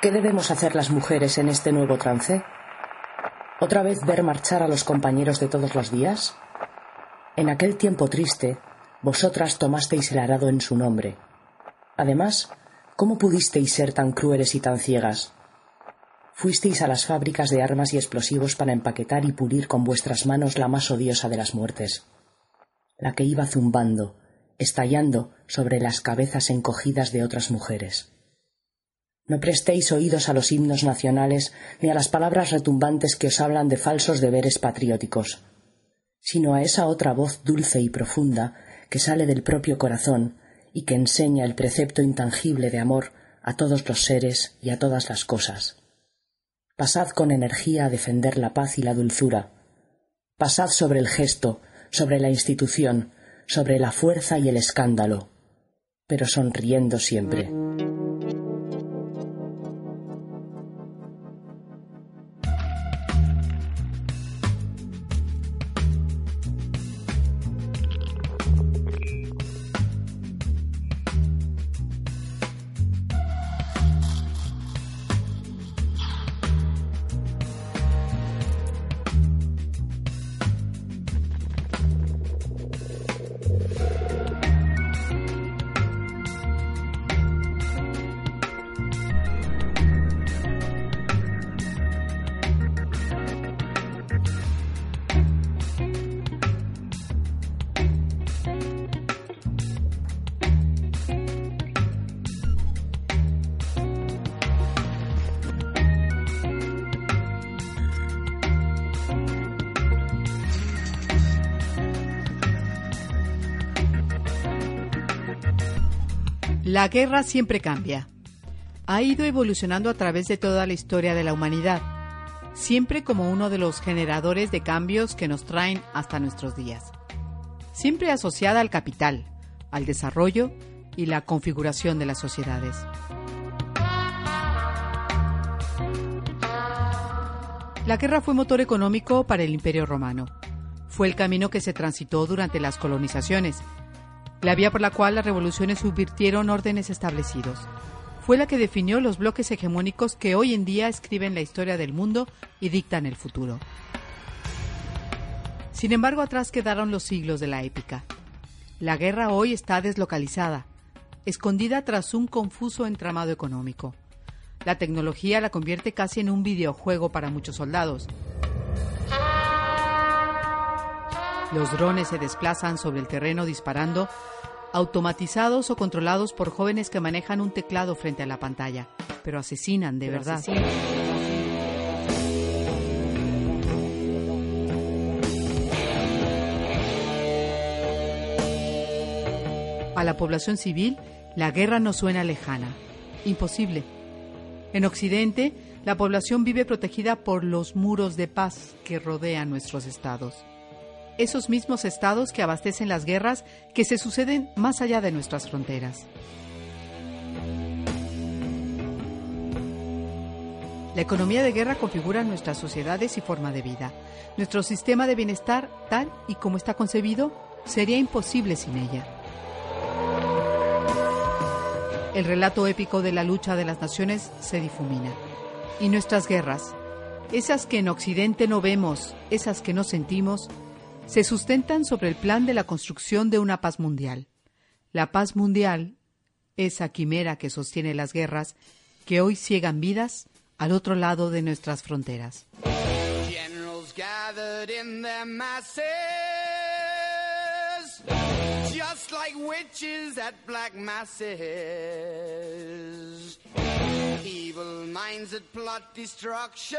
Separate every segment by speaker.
Speaker 1: ¿Qué debemos hacer las mujeres en este nuevo trance? ¿Otra vez ver marchar a los compañeros de todos los días? En aquel tiempo triste, vosotras tomasteis el arado en su nombre. Además, ¿cómo pudisteis ser tan crueles y tan ciegas? Fuisteis a las fábricas de armas y explosivos para empaquetar y pulir con vuestras manos la más odiosa de las muertes, la que iba zumbando, estallando sobre las cabezas encogidas de otras mujeres. No prestéis oídos a los himnos nacionales ni a las palabras retumbantes que os hablan de falsos deberes patrióticos, sino a esa otra voz dulce y profunda que sale del propio corazón y que enseña el precepto intangible de amor a todos los seres y a todas las cosas. Pasad con energía a defender la paz y la dulzura. Pasad sobre el gesto, sobre la institución, sobre la fuerza y el escándalo, pero sonriendo siempre.
Speaker 2: La guerra siempre cambia. Ha ido evolucionando a través de toda la historia de la humanidad, siempre como uno de los generadores de cambios que nos traen hasta nuestros días. Siempre asociada al capital, al desarrollo y la configuración de las sociedades. La guerra fue motor económico para el Imperio Romano. Fue el camino que se transitó durante las colonizaciones la vía por la cual las revoluciones subvirtieron órdenes establecidos. Fue la que definió los bloques hegemónicos que hoy en día escriben la historia del mundo y dictan el futuro. Sin embargo, atrás quedaron los siglos de la épica. La guerra hoy está deslocalizada, escondida tras un confuso entramado económico. La tecnología la convierte casi en un videojuego para muchos soldados. Los drones se desplazan sobre el terreno disparando, automatizados o controlados por jóvenes que manejan un teclado frente a la pantalla, pero asesinan de verdad. A la población civil, la guerra no suena lejana, imposible. En Occidente, la población vive protegida por los muros de paz que rodean nuestros estados esos mismos estados que abastecen las guerras que se suceden más allá de nuestras fronteras. La economía de guerra configura nuestras sociedades y forma de vida. Nuestro sistema de bienestar, tal y como está concebido, sería imposible sin ella. El relato épico de la lucha de las naciones se difumina. Y nuestras guerras, esas que en Occidente no vemos, esas que no sentimos, se sustentan sobre el plan de la construcción de una paz mundial. La paz mundial, esa quimera que sostiene las guerras, que hoy ciegan vidas al otro lado de nuestras fronteras. just like witches at black masses. Evil minds that plot destruction.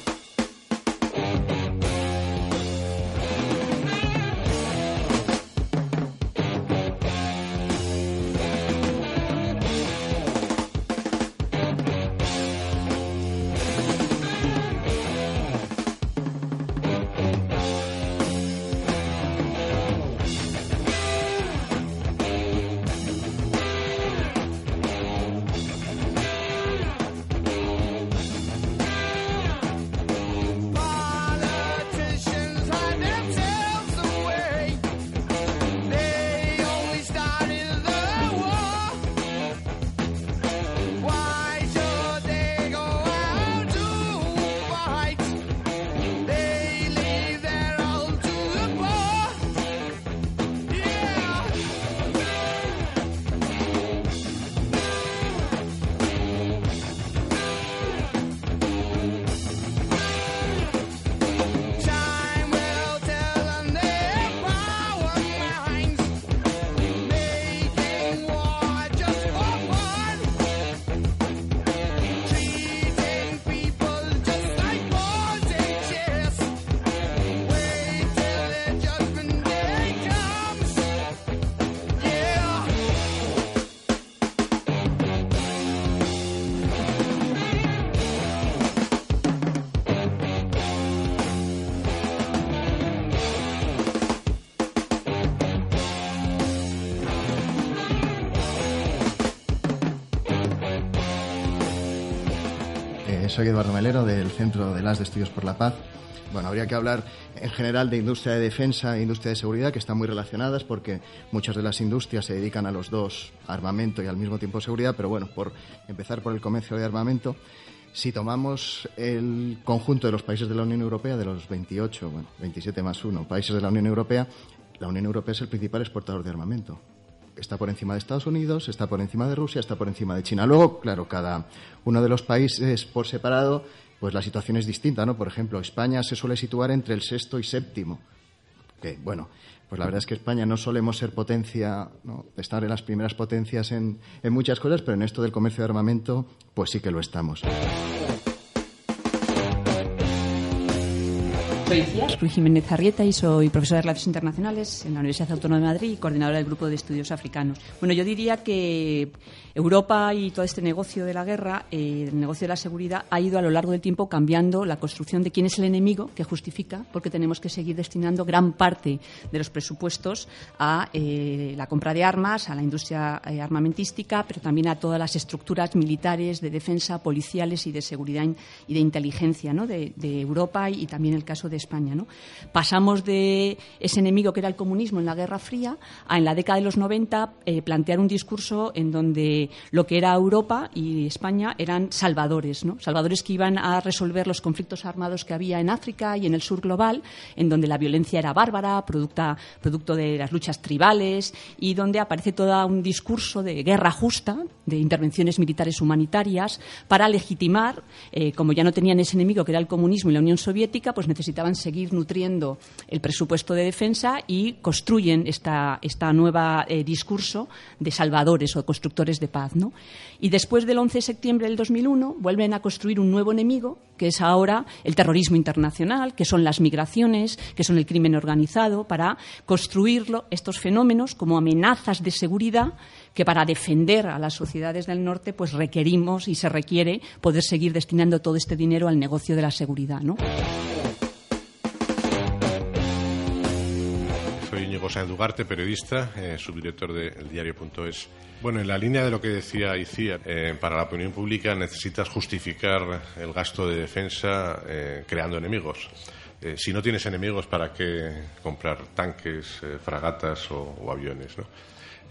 Speaker 3: Soy Eduardo Melero del Centro de las de Estudios por la Paz. Bueno, habría que hablar en general de industria de defensa e industria de seguridad, que están muy relacionadas porque muchas de las industrias se dedican a los dos, armamento y al mismo tiempo seguridad, pero bueno, por empezar por el comercio de armamento, si tomamos el conjunto de los países de la Unión Europea, de los 28, bueno, 27 más 1 países de la Unión Europea, la Unión Europea es el principal exportador de armamento está por encima de Estados Unidos, está por encima de Rusia, está por encima de China. Luego, claro, cada uno de los países por separado, pues la situación es distinta, ¿no? Por ejemplo, España se suele situar entre el sexto y séptimo. Que, bueno, pues la verdad es que España no solemos ser potencia, ¿no? estar en las primeras potencias en, en muchas cosas, pero en esto del comercio de armamento, pues sí que lo estamos.
Speaker 4: Soy Jiménez Arrieta y soy profesora de Relaciones Internacionales en la Universidad Autónoma de Madrid y coordinadora del Grupo de Estudios Africanos. Bueno, yo diría que Europa y todo este negocio de la guerra, eh, el negocio de la seguridad, ha ido a lo largo del tiempo cambiando la construcción de quién es el enemigo que justifica, porque tenemos que seguir destinando gran parte de los presupuestos a eh, la compra de armas, a la industria eh, armamentística, pero también a todas las estructuras militares de defensa, policiales y de seguridad y de inteligencia ¿no? de Europa y, también el caso de España. Pasamos de ese enemigo que era el comunismo en la Guerra Fría a, en la década de los 90, eh, plantear un discurso en donde lo que era Europa y España eran salvadores, ¿no? salvadores que iban a resolver los conflictos armados que había en África y en el sur global, en donde la violencia era bárbara, producta- producto de las luchas tribales y donde aparece todo un discurso de guerra justa, de intervenciones militares humanitarias, para legitimar, eh, como ya no tenían ese enemigo que era el comunismo y la Unión Soviética, pues necesitaban seguir nutriendo el presupuesto de defensa y construyen esta, esta nueva eh, discurso de salvadores o constructores de paz. ¿no? Y después del 11 de septiembre del 2001 vuelven a construir un nuevo enemigo, que es ahora el terrorismo internacional, que son las migraciones, que son el crimen organizado, para construirlo, estos fenómenos como amenazas de seguridad que para defender a las sociedades del norte pues requerimos y se requiere poder seguir destinando todo este dinero al negocio de la seguridad. ¿no?
Speaker 5: Soy Íñigo Sáenz Ugarte, periodista, eh, subdirector de eldiario.es. Bueno, en la línea de lo que decía Icía, eh, para la opinión pública necesitas justificar el gasto de defensa eh, creando enemigos. Si no tienes enemigos, ¿para qué comprar tanques, fragatas o, o aviones? ¿no?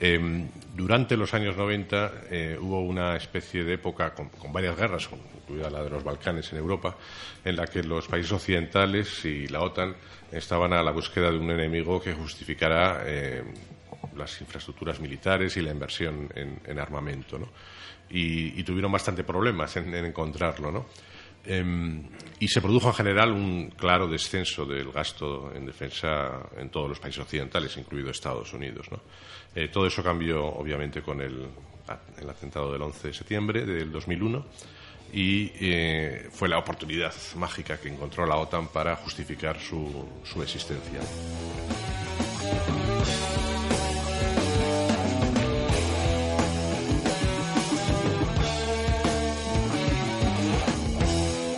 Speaker 5: Eh, durante los años 90 eh, hubo una especie de época con, varias guerras, incluida la de los Balcanes en Europa, en la que los países occidentales y la OTAN estaban a la búsqueda de un enemigo que justificara eh, las infraestructuras militares y la inversión en, en armamento. Y, tuvieron bastante problemas en, en encontrarlo. ¿no? Em, y se produjo en general un claro descenso del gasto en defensa en todos los países occidentales, incluido Estados Unidos. ¿no? Eh, todo eso cambió, obviamente, con el, el atentado del 11 de septiembre del 2001 y eh, fue la oportunidad mágica que encontró la OTAN para justificar su, su existencia.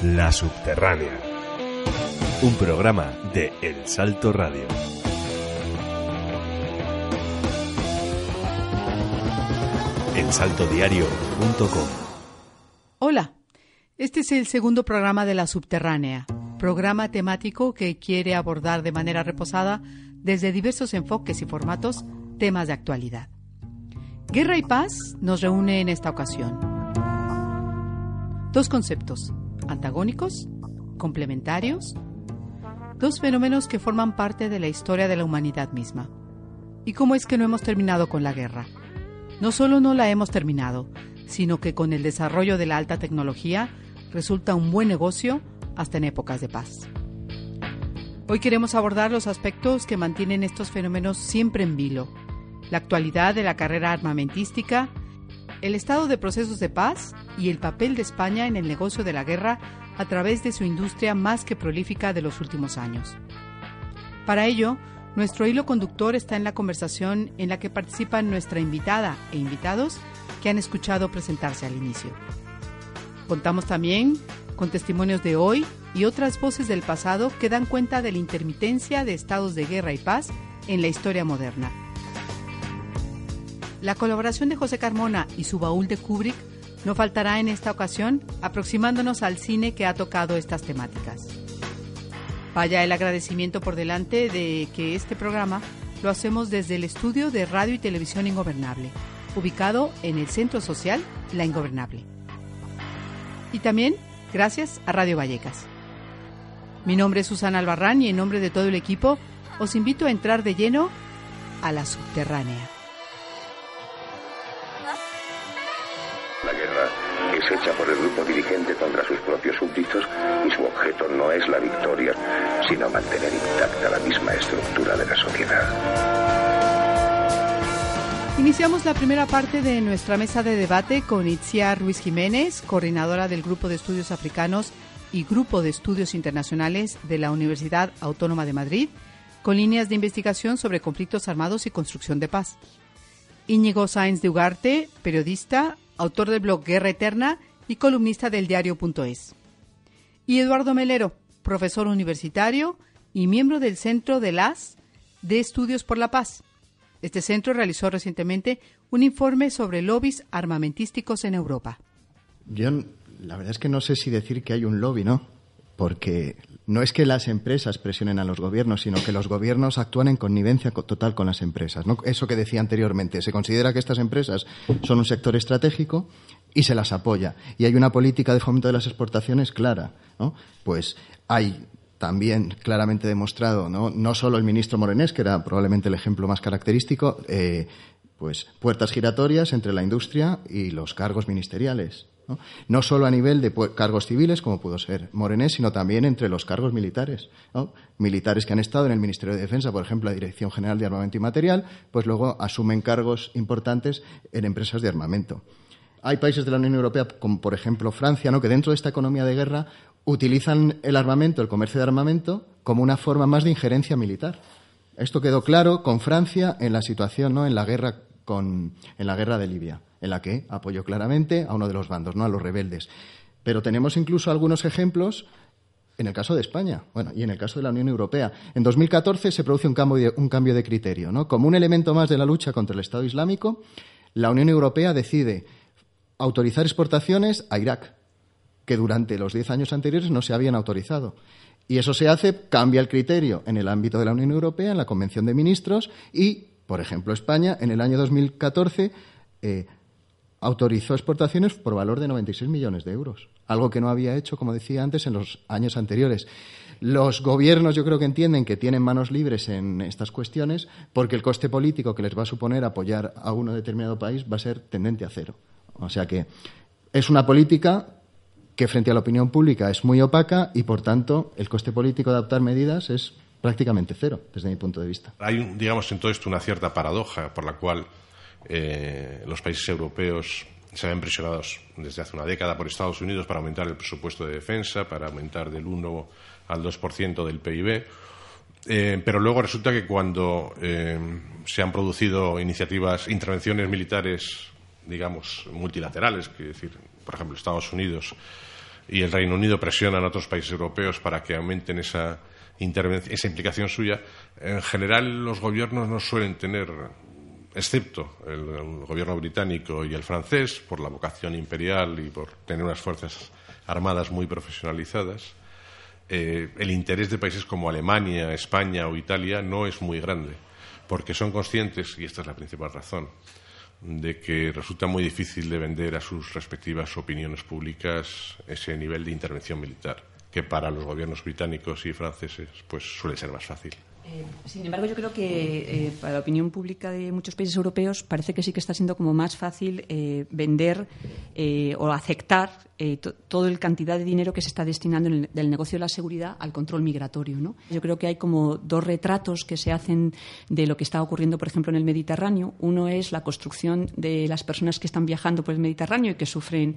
Speaker 6: La Subterránea. Un programa de El Salto Radio. elsaltodiario.com
Speaker 2: Hola, este es el segundo programa de La Subterránea, programa temático que quiere abordar de manera reposada, desde diversos enfoques y formatos, temas de actualidad. Guerra y paz nos reúne en esta ocasión. Dos conceptos, antagónicos, complementarios, dos fenómenos que forman parte de la historia de la humanidad misma. ¿Y cómo es que no hemos terminado con la guerra? No solo no la hemos terminado, sino que con el desarrollo de la alta tecnología resulta un buen negocio hasta en épocas de paz. Hoy queremos abordar los aspectos que mantienen estos fenómenos siempre en vilo, la actualidad de la carrera armamentística, el estado de procesos de paz y el papel de España en el negocio de la guerra a través de su industria más que prolífica de los últimos años. Para ello, nuestro hilo conductor está en la conversación en la que participan nuestra invitada e invitados que han escuchado presentarse al inicio. Contamos también con testimonios de hoy y otras voces del pasado que dan cuenta de la intermitencia de estados de guerra y paz en la historia moderna. La colaboración de José Carmona y su baúl de Kubrick no faltará en esta ocasión, aproximándonos al cine que ha tocado estas temáticas. Vaya el agradecimiento por delante de que este programa lo hacemos desde el estudio de Radio y Televisión Ingobernable, ubicado en el Centro Social La Ingobernable. Y también gracias a Radio Vallecas. Mi nombre es Susana Albarrán y en nombre de todo el equipo os invito a entrar de lleno a la subterránea.
Speaker 7: Hecha por el grupo dirigente contra sus propios súbditos y su objeto no es la victoria, sino mantener intacta la misma estructura de la sociedad.
Speaker 2: Iniciamos la primera parte de nuestra mesa de debate con Itzia Ruiz Jiménez, coordinadora del Grupo de Estudios Africanos y Grupo de Estudios Internacionales de la Universidad Autónoma de Madrid, con líneas de investigación sobre conflictos armados y construcción de paz. Íñigo Sáenz de Ugarte, periodista, autor del blog Guerra Eterna y columnista del diario.es. Y Eduardo Melero, profesor universitario y miembro del Centro de las de Estudios por la Paz. Este centro realizó recientemente un informe sobre lobbies armamentísticos en Europa.
Speaker 3: Yo, la verdad es que no sé si decir que hay un lobby, ¿no? Porque no es que las empresas presionen a los gobiernos, sino que los gobiernos actúan en connivencia co- total con las empresas. ¿no? Eso que decía anteriormente, se considera que estas empresas son un sector estratégico y se las apoya. Y hay una política de fomento de las exportaciones clara. ¿no? Pues hay también claramente demostrado, ¿no? no solo el ministro Morenés, que era probablemente el ejemplo más característico, eh, pues puertas giratorias entre la industria y los cargos ministeriales. ¿No? Solo a nivel de cargos civiles, como pudo ser Morenés, sino también entre los cargos militares. Militares que han estado en el Ministerio de Defensa, por ejemplo, la Dirección General de Armamento y Material, pues luego asumen cargos importantes en empresas de armamento. Hay países de la Unión Europea, como por ejemplo Francia, ¿no? que dentro de esta economía de guerra utilizan el armamento, el comercio de armamento, como una forma más de injerencia militar. Esto quedó claro con Francia en la situación, ¿no? en la guerra con, en la guerra de Libia, en la que apoyó claramente a uno de los bandos, no a los rebeldes. Pero tenemos incluso algunos ejemplos en el caso de España, bueno, y en el caso de la Unión Europea. En 2014 se produce un cambio de, criterio, ¿no? Como un elemento más de la lucha contra el Estado Islámico, la Unión Europea decide autorizar exportaciones a Irak, que durante los diez años anteriores no se habían autorizado. Y eso se hace, cambia el criterio en el ámbito de la Unión Europea, en la Convención de Ministros, y Por ejemplo, España en el año 2014 eh, autorizó exportaciones por valor de 96 millones de euros, algo que no había hecho, como decía antes, en los años anteriores. Los gobiernos yo creo que entienden que tienen manos libres en estas cuestiones porque el coste político que les va a suponer apoyar a un determinado país va a ser tendente a cero. O sea que es una política que frente a la opinión pública es muy opaca y, por tanto, el coste político de adoptar medidas es prácticamente cero, desde mi punto de vista.
Speaker 5: Hay, digamos, en todo esto una cierta paradoja por la cual eh, los países europeos se ven presionados desde hace una década por Estados Unidos para aumentar el presupuesto de defensa, para aumentar del 1 al 2% del PIB. Eh, pero luego resulta que cuando eh, se han producido iniciativas, intervenciones militares, digamos, multilaterales, que decir, por ejemplo, Estados Unidos y el Reino Unido presionan a otros países europeos para que aumenten esa, esa implicación suya, en general los gobiernos no suelen tener, excepto el, gobierno británico y el francés, por la vocación imperial y por tener unas fuerzas armadas muy profesionalizadas, eh, el interés de países como Alemania, España o Italia no es muy grande, porque son conscientes, y esta es la principal razón, de que resulta muy difícil de vender a sus respectivas opiniones públicas ese nivel de intervención militar, que para los gobiernos británicos y franceses pues suele ser más fácil.
Speaker 4: Eh, sin embargo, yo creo que eh, para la opinión pública de muchos países europeos parece que sí que está siendo como más fácil eh, vender o aceptar to- toda la cantidad de dinero que se está destinando en el- del negocio de la seguridad al control migratorio. ¿no? Yo creo que hay como dos retratos que se hacen de lo que está ocurriendo, por ejemplo, en el Mediterráneo. Uno es la construcción de las personas que están viajando por el Mediterráneo y que sufren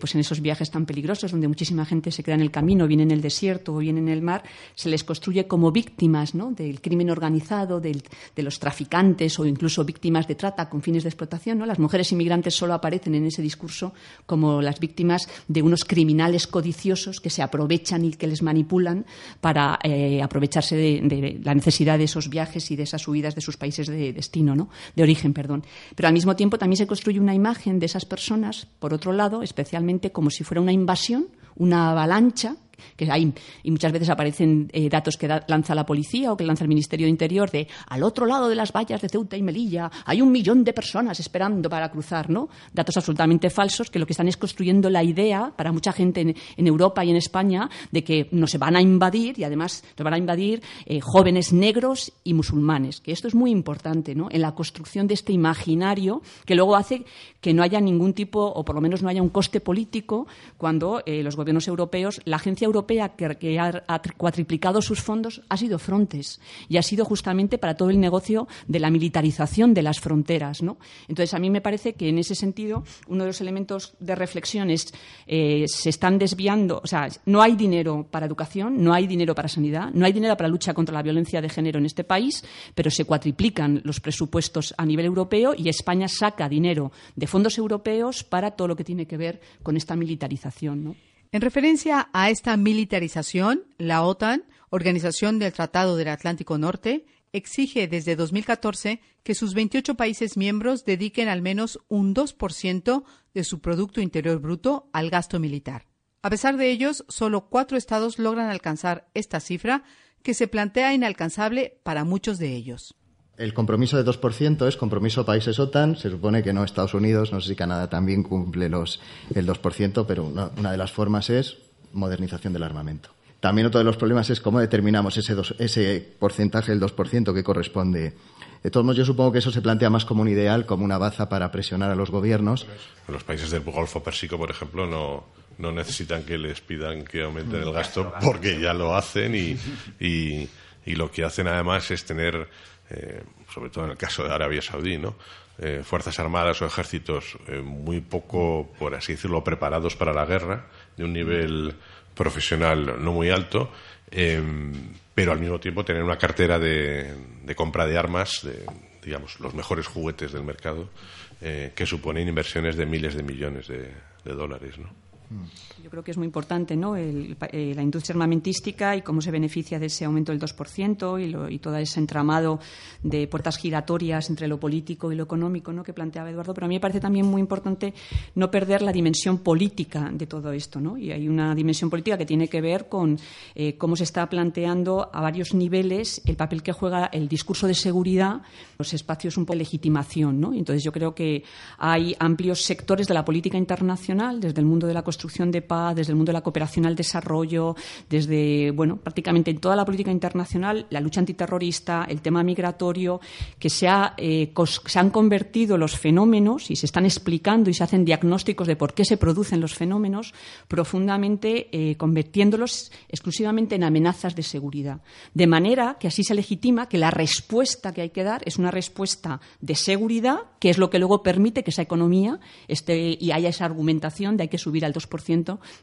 Speaker 4: pues en esos viajes tan peligrosos, donde muchísima gente se queda en el camino, bien en el desierto o bien en el mar, se les construye como víctimas ¿no? Del crimen organizado, del- de los traficantes o incluso víctimas de trata con fines de explotación. ¿no? Las mujeres inmigrantes solo aparecen en ese discurso como las víctimas de unos criminales codiciosos que se aprovechan y que les manipulan para eh, aprovecharse de, la necesidad de esos viajes y de esas subidas de sus países de destino, ¿no? de origen, perdón. Pero al mismo tiempo también se construye una imagen de esas personas, por otro lado, especialmente como si fuera una invasión, una avalancha que hay y muchas veces aparecen eh, datos que lanza la policía o que lanza el Ministerio de Interior de al otro lado de las vallas de Ceuta y Melilla hay un millón de personas esperando para cruzar, ¿no? Datos absolutamente falsos que lo que están es construyendo la idea para mucha gente en, en Europa y en España de que nos van a invadir y además nos van a invadir eh, jóvenes negros y musulmanes, que esto es muy importante, ¿no? En la construcción de este imaginario que luego hace que no haya ningún tipo o por lo menos no haya un coste político cuando eh, los gobiernos europeos, la agencia europea que, ha, ha cuatriplicado sus fondos ha sido Frontex y ha sido justamente para todo el negocio de la militarización de las fronteras. ¿no? Entonces, a mí me parece que en ese sentido uno de los elementos de reflexión es eh, se están desviando, o sea, no hay dinero para educación, no hay dinero para sanidad, no hay dinero para lucha contra la violencia de género en este país, pero se cuatriplican los presupuestos a nivel europeo y España saca dinero de fondos europeos para todo lo que tiene que ver con esta militarización. ¿no?
Speaker 2: En referencia a esta militarización, la OTAN, Organización del Tratado del Atlántico Norte, exige desde 2014 que sus 28 países miembros dediquen al menos un 2% de su Producto Interior Bruto al gasto militar. A pesar de ellos, solo cuatro estados logran alcanzar esta cifra, que se plantea inalcanzable para muchos de ellos.
Speaker 3: El compromiso de 2% es compromiso países OTAN. Se supone que no Estados Unidos, no sé si Canadá también cumple los, el 2%, pero una, de las formas es modernización del armamento. También otro de los problemas es cómo determinamos ese, dos- ese porcentaje del 2% que corresponde. De todos modos, yo supongo que eso se plantea más como un ideal, como una baza para presionar a los gobiernos.
Speaker 5: Los países del Golfo Pérsico, por ejemplo, no, no necesitan que les pidan que aumenten el gasto porque ya lo hacen y, y, y lo que hacen además es tener, eh, sobre todo en el caso de Arabia Saudí, ¿no? Eh, fuerzas armadas o ejércitos eh, muy poco, por así decirlo, preparados para la guerra, de un nivel profesional no muy alto, eh, pero al mismo tiempo tener una cartera de, compra de armas, de, digamos, los mejores juguetes del mercado, eh, que suponen inversiones de miles de millones de dólares. ¿no?
Speaker 4: Yo creo que es muy importante ¿no? El- eh, la industria armamentística y cómo se beneficia de ese aumento del 2% y, lo- y todo ese entramado de puertas giratorias entre lo político y lo económico ¿no? que planteaba Eduardo. Pero a mí me parece también muy importante no perder la dimensión política de todo esto. ¿no? Y hay una dimensión política que tiene que ver con eh, cómo se está planteando a varios niveles el papel que juega el discurso de seguridad, los espacios un poco de legitimación. ¿no? Entonces yo creo que hay amplios sectores de la política internacional, desde el mundo de la construcción de paz, desde el mundo de la cooperación al desarrollo, desde, bueno, prácticamente en toda la política internacional, la lucha antiterrorista, el tema migratorio, que se, ha, eh, se han convertido los fenómenos y se están explicando y se hacen diagnósticos de por qué se producen los fenómenos, profundamente eh, convirtiéndolos exclusivamente en amenazas de seguridad. De manera que así se legitima que la respuesta que hay que dar es una respuesta de seguridad, que es lo que luego permite que esa economía esté y haya esa argumentación de hay que subir al 2%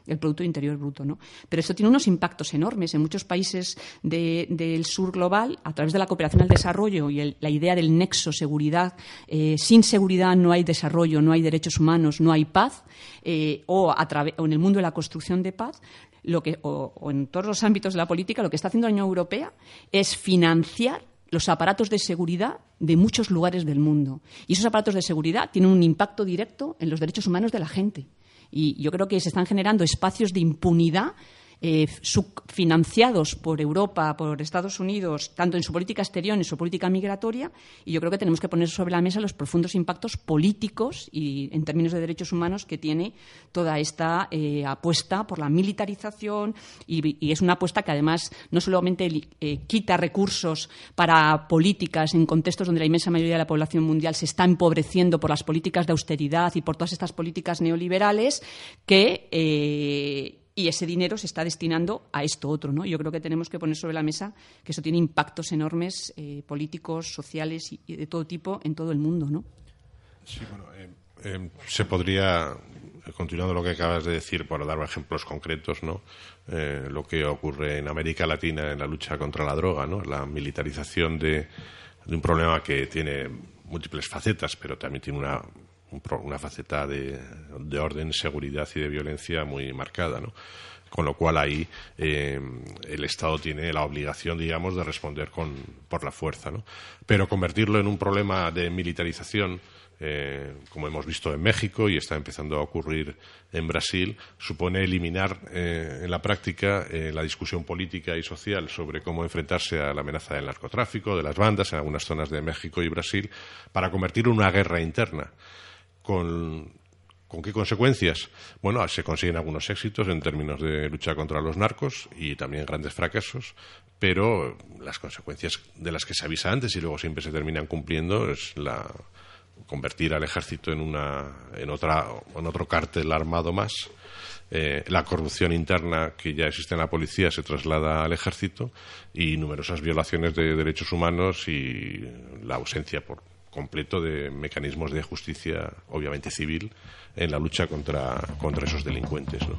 Speaker 4: el Producto Interior Bruto. ¿no? Pero esto tiene unos impactos enormes en muchos países de- del sur global, a través de la cooperación al desarrollo y la idea del nexo seguridad. eh, sin seguridad no hay desarrollo, no hay derechos humanos, no hay paz, eh, o, en el mundo de la construcción de paz. Lo que, o en todos los ámbitos de la política, lo que está haciendo la Unión Europea es financiar los aparatos de seguridad de muchos lugares del mundo. Y esos aparatos de seguridad tienen un impacto directo en los derechos humanos de la gente. Y yo creo que se están generando espacios de impunidad eh, subfinanciados por Europa, por Estados Unidos, tanto en su política exterior, en su política migratoria, y yo creo que tenemos que poner sobre la mesa los profundos impactos políticos y en términos de derechos humanos que tiene toda esta eh, apuesta por la militarización y, es una apuesta que además no solamente eh, quita recursos para políticas en contextos donde la inmensa mayoría de la población mundial se está empobreciendo por las políticas de austeridad y por todas estas políticas neoliberales que eh, y ese dinero se está destinando a esto otro, ¿no? Yo creo que tenemos que poner sobre la mesa que eso tiene impactos enormes eh, políticos, sociales y, de todo tipo en todo el mundo, ¿no?
Speaker 5: Sí, bueno, eh, eh, se podría, continuando lo que acabas de decir, por dar ejemplos concretos, ¿no? Lo que ocurre en América Latina en la lucha contra la droga, ¿no? La militarización de un problema que tiene múltiples facetas, pero también tiene una, un una faceta de, de orden, seguridad y de violencia muy marcada. Con lo cual ahí eh, el Estado tiene la obligación, digamos, de responder con, por la fuerza, ¿no? Pero convertirlo en un problema de militarización, eh, como hemos visto en México y está empezando a ocurrir en Brasil, supone eliminar eh, en la práctica eh, la discusión política y social sobre cómo enfrentarse a la amenaza del narcotráfico, de las bandas en algunas zonas de México y Brasil, para convertirlo en una guerra interna. Con, ¿Con qué consecuencias? Bueno, se consiguen algunos éxitos en términos de lucha contra los narcos y también grandes fracasos, pero las consecuencias de las que se avisa antes y luego siempre se terminan cumpliendo es la convertir al ejército en una en otra en otro cártel armado más eh, la corrupción interna que ya existe en la policía se traslada al ejército y numerosas violaciones de derechos humanos y la ausencia por completo de mecanismos de justicia, obviamente civil, en la lucha contra, contra esos delincuentes. ¿no?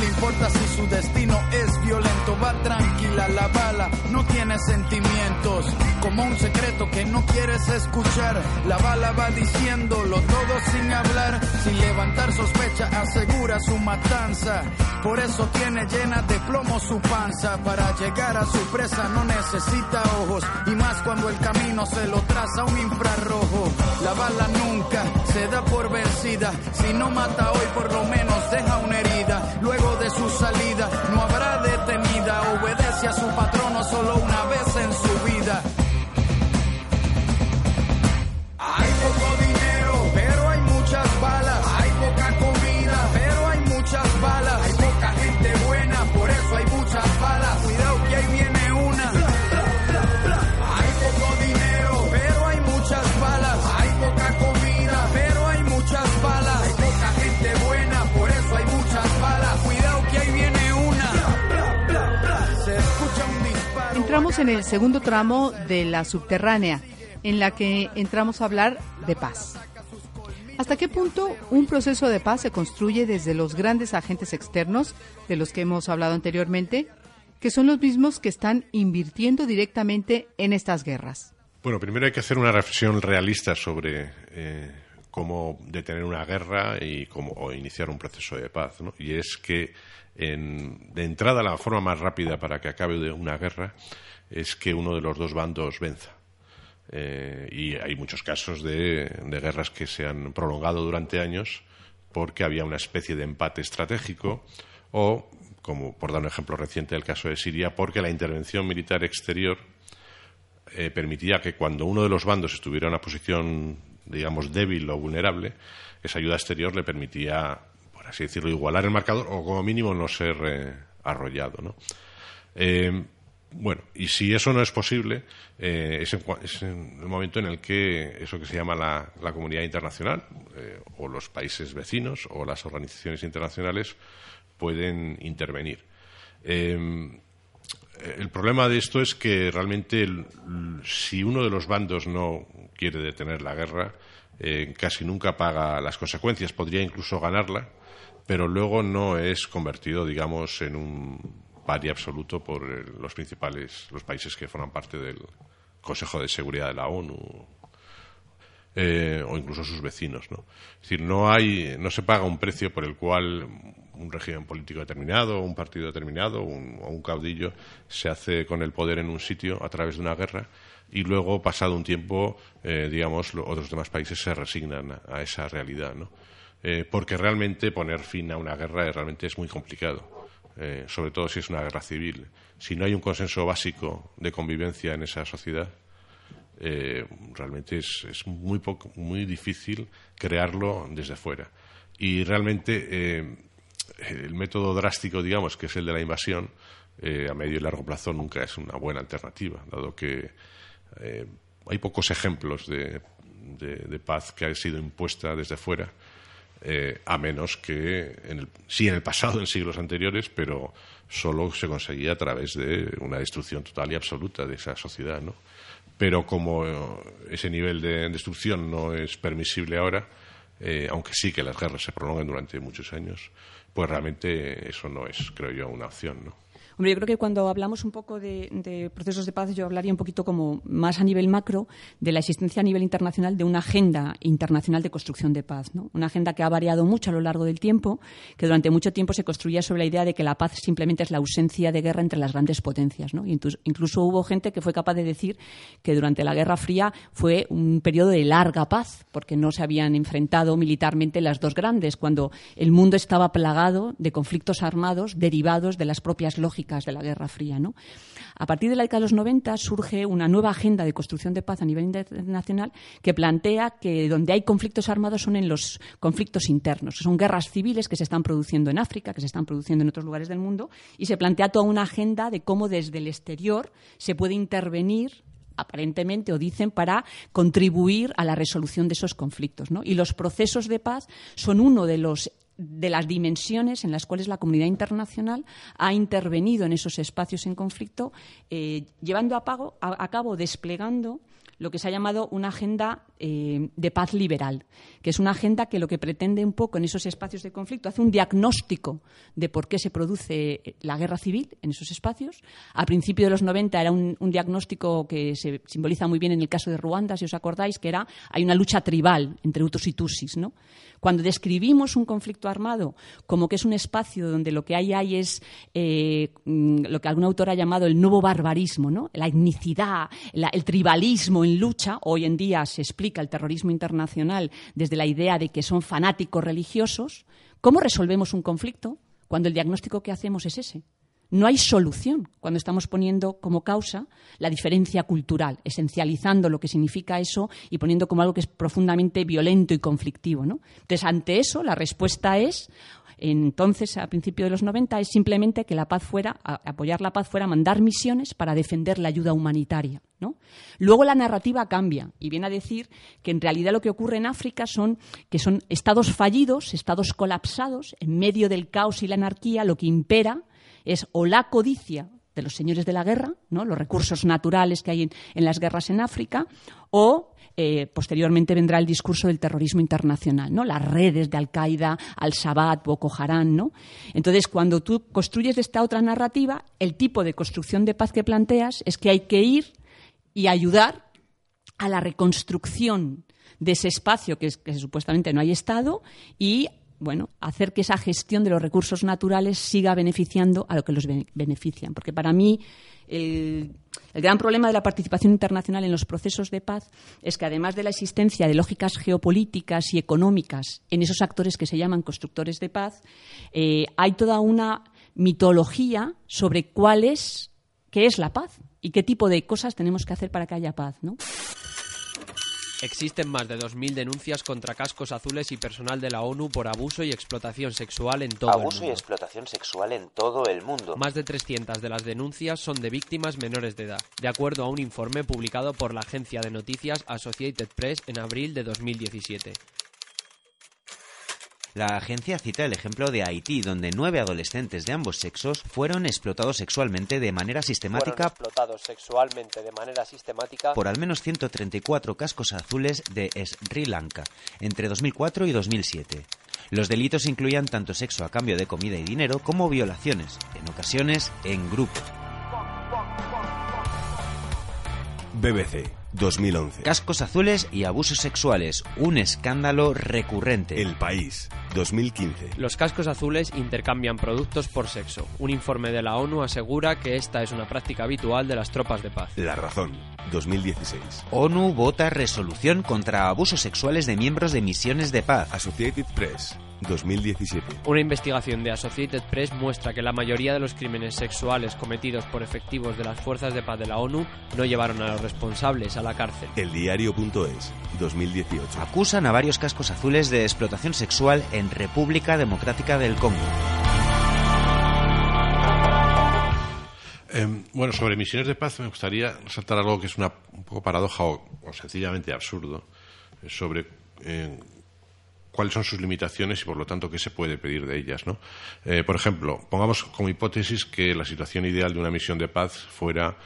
Speaker 8: le importa si su destino es violento, va tranquila la bala, no tiene sentimientos, como un secreto que no quieres escuchar. La bala va diciéndolo todo sin hablar, sin levantar sospecha, asegura su matanza. Por eso tiene llena de plomo su panza. Para llegar a su presa no necesita ojos, y más cuando el camino se lo traza un infrarrojo. La bala nunca se da por vencida, si no mata hoy por lo menos deja una herida. Luego de su salida no habrá detenida, obedece a su patrono En
Speaker 2: el segundo tramo de la subterránea, en la que entramos a hablar de paz. ¿Hasta qué punto un proceso de paz se construye desde los grandes agentes externos de los que hemos hablado anteriormente, que son los mismos que están invirtiendo directamente en estas guerras?
Speaker 5: Bueno, primero hay que hacer una reflexión realista sobre eh, cómo detener una guerra y cómo iniciar un proceso de paz. ¿no? Y es que, en- de entrada, la forma más rápida para que acabe una guerra es que uno de los dos bandos venza. Eh, y hay muchos casos de, guerras que se han prolongado durante años porque había una especie de empate estratégico o, como por dar un ejemplo reciente del caso de Siria, porque la intervención militar exterior eh, permitía que cuando uno de los bandos estuviera en una posición, digamos, débil o vulnerable, esa ayuda exterior le permitía, por así decirlo, igualar el marcador o como mínimo no ser eh, arrollado. ¿no? Bueno, y si eso no es posible, eh, es, en, es en el momento en el que eso que se llama la, comunidad internacional, eh, o los países vecinos, o las organizaciones internacionales, pueden intervenir. Eh, el problema de esto es que realmente si uno de los bandos no quiere detener la guerra, eh, casi nunca paga las consecuencias. Podría incluso ganarla, pero luego no es convertido, digamos, en un pari absoluto por eh, los principales, los países que forman parte del Consejo de Seguridad de la ONU eh, o incluso sus vecinos. ¿no? Es decir, no, hay, no se paga un precio por el cual un régimen político determinado, un partido determinado un- o un caudillo se hace con el poder en un sitio a través de una guerra y luego, pasado un tiempo, eh, digamos, lo- otros demás países se resignan a, esa realidad. ¿no? Eh, porque realmente poner fin a una guerra realmente es muy complicado. Eh, sobre todo si es una guerra civil. Si no hay un consenso básico de convivencia en esa sociedad, eh, realmente es, es muy, poco, muy difícil crearlo desde fuera. Y realmente eh, el método drástico, digamos, que es el de la invasión, a medio y largo plazo nunca es una buena alternativa, dado que hay pocos ejemplos de, de- de paz que ha sido impuesta desde fuera, eh, a menos que, en el- sí en el pasado, en siglos anteriores, pero solo se conseguía a través de una destrucción total y absoluta de esa sociedad, ¿no? Pero como eh, ese nivel de destrucción no es permisible ahora, eh, aunque sí que las guerras se prolonguen durante muchos años, pues realmente eso no es, creo yo, una opción, ¿no?
Speaker 4: Hombre, yo creo que cuando hablamos un poco de, procesos de paz, yo hablaría un poquito como más a nivel macro de la existencia a nivel internacional de una agenda internacional de construcción de paz. ¿no? Una agenda que ha variado mucho a lo largo del tiempo, que durante mucho tiempo se construía sobre la idea de que la paz simplemente es la ausencia de guerra entre las grandes potencias. ¿no? Incluso hubo gente que fue capaz de decir que durante la Guerra Fría fue un periodo de larga paz, porque no se habían enfrentado militarmente las dos grandes, cuando el mundo estaba plagado de conflictos armados derivados de las propias lógicas de la Guerra Fría. ¿no? A partir de la década de los 90 surge una nueva agenda de construcción de paz a nivel internacional que plantea que donde hay conflictos armados son en los conflictos internos. Son guerras civiles que se están produciendo en África, que se están produciendo en otros lugares del mundo, y se plantea toda una agenda de cómo desde el exterior se puede intervenir aparentemente o dicen para contribuir a la resolución de esos conflictos. ¿no? Y los procesos de paz son uno de los de las dimensiones en las cuales la comunidad internacional ha intervenido en esos espacios en conflicto, eh, llevando a, pago- a- a cabo, desplegando lo que se ha llamado una agenda eh, de paz liberal, que es una agenda que lo que pretende un poco en esos espacios de conflicto hace un diagnóstico de por qué se produce la guerra civil en esos espacios. A principios de los 90 era un, diagnóstico que se simboliza muy bien en el caso de Ruanda, si os acordáis, que era hay una lucha tribal entre hutus y tutsis, ¿no? Cuando describimos un conflicto armado como que es un espacio donde lo que hay ahí es eh, mm, lo que algún autor ha llamado el nuevo barbarismo, ¿no? la etnicidad, el tribalismo en lucha, hoy en día se explica el terrorismo internacional desde la idea de que son fanáticos religiosos, ¿cómo resolvemos un conflicto cuando el diagnóstico que hacemos es ese? No hay solución cuando estamos poniendo como causa la diferencia cultural, esencializando lo que significa eso y poniendo como algo que es profundamente violento y conflictivo. ¿no? Entonces, ante eso, la respuesta es, entonces, a principios de los 90, es simplemente que la paz fuera, apoyar la paz fuera mandar misiones para defender la ayuda humanitaria. Luego la narrativa cambia y viene a decir que en realidad lo que ocurre en África son que son estados fallidos, estados colapsados, en medio del caos y la anarquía, lo que impera es o la codicia de los señores de la guerra, ¿no? los recursos naturales que hay en, las guerras en África, o eh, posteriormente vendrá el discurso del terrorismo internacional, ¿no? las redes de Al-Qaeda, Al-Shabaab, Boko Haram. ¿no? Entonces, cuando tú construyes esta otra narrativa, el tipo de construcción de paz que planteas es que hay que ir y ayudar a la reconstrucción de ese espacio que, que supuestamente no hay Estado y bueno, hacer que esa gestión de los recursos naturales siga beneficiando a lo que los bene- benefician. Porque para mí el, el gran problema de la participación internacional en los procesos de paz es que además de la existencia de lógicas geopolíticas y económicas en esos actores que se llaman constructores de paz, eh, hay toda una mitología sobre cuál es, qué es la paz y qué tipo de cosas tenemos que hacer para que haya paz, ¿no?
Speaker 9: Existen más de 2.000 denuncias contra cascos azules y personal de la ONU por abuso y explotación sexual en todo
Speaker 10: Abuso
Speaker 9: el
Speaker 10: y
Speaker 9: mundo.
Speaker 10: explotación sexual en todo el mundo.
Speaker 9: Más de 300 de las denuncias son de víctimas menores de edad, de acuerdo a un informe publicado por la agencia de noticias Associated Press en abril de 2017.
Speaker 10: La agencia cita el ejemplo de Haití, donde nueve adolescentes de ambos sexos fueron explotados sexualmente de manera sistemática
Speaker 9: explotados sexualmente de manera sistemática
Speaker 10: por al menos 134 cascos azules de Sri Lanka entre 2004 y 2007. Los delitos incluían tanto sexo a cambio de comida y dinero como violaciones, en ocasiones en grupo.
Speaker 6: BBC 2011.
Speaker 10: Cascos azules y abusos sexuales, un escándalo recurrente.
Speaker 6: El País 2015.
Speaker 9: Los cascos azules intercambian productos por sexo. Un informe de la ONU asegura que esta es una práctica habitual de las tropas de paz.
Speaker 6: La Razón 2016.
Speaker 10: ONU vota resolución contra abusos sexuales de miembros de misiones de paz.
Speaker 6: Associated Press 2017.
Speaker 9: Una investigación de Associated Press muestra que la mayoría de los crímenes sexuales cometidos por efectivos de las fuerzas de paz de la ONU no llevaron a los responsables a la cárcel.
Speaker 6: Eldiario.es 2018.
Speaker 10: Acusan a varios cascos azules de explotación sexual en República Democrática del Congo.
Speaker 5: Eh, bueno, sobre misiones de paz me gustaría resaltar algo que es una un poco paradoja o, o sencillamente absurdo eh, sobre eh, cuáles son sus limitaciones y por lo tanto qué se puede pedir de ellas. ¿no? Eh, por ejemplo, pongamos como hipótesis que la situación ideal de una misión de paz fuera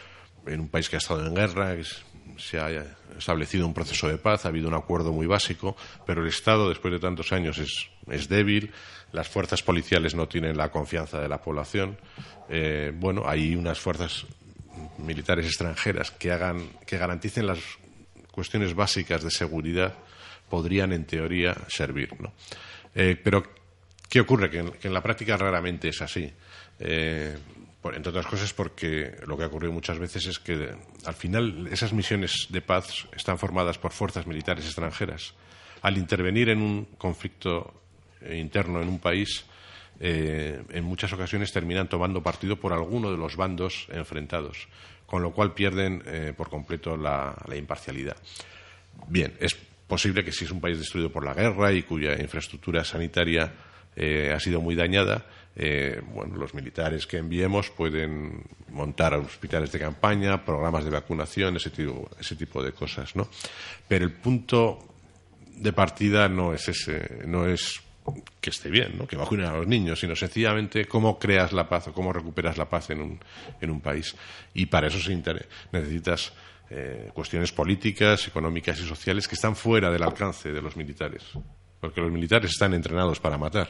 Speaker 5: en un país que ha estado en guerra, que es- se haya establecido un proceso de paz, ha habido un acuerdo muy básico, pero el Estado, después de tantos años, es, es débil, las fuerzas policiales no tienen la confianza de la población. Eh, bueno, hay unas fuerzas militares extranjeras que hagan, que garanticen las cuestiones básicas de seguridad podrían en teoría servir, ¿no? Eh, pero ¿qué ocurre? Que en, que en la práctica raramente es así. Eh, entre otras cosas porque lo que ha ocurrido muchas veces es que al final esas misiones de paz están formadas por fuerzas militares extranjeras. Al intervenir en un conflicto eh, interno en un país, eh, en muchas ocasiones terminan tomando partido por alguno de los bandos enfrentados, con lo cual pierden eh, por completo la, imparcialidad. Bien, es posible que si es un país destruido por la guerra y cuya infraestructura sanitaria ha sido muy dañada, eh, bueno, los militares que enviemos pueden montar hospitales de campaña, programas de vacunación, ese tipo, ese tipo de cosas, ¿no? Pero el punto de partida no es ese, no es que esté bien, ¿no? que vacunen a los niños, sino sencillamente cómo creas la paz o cómo recuperas la paz en un, país. Y para eso se necesitas eh, cuestiones políticas, económicas y sociales que están fuera del alcance de los militares. Porque los militares están entrenados para matar.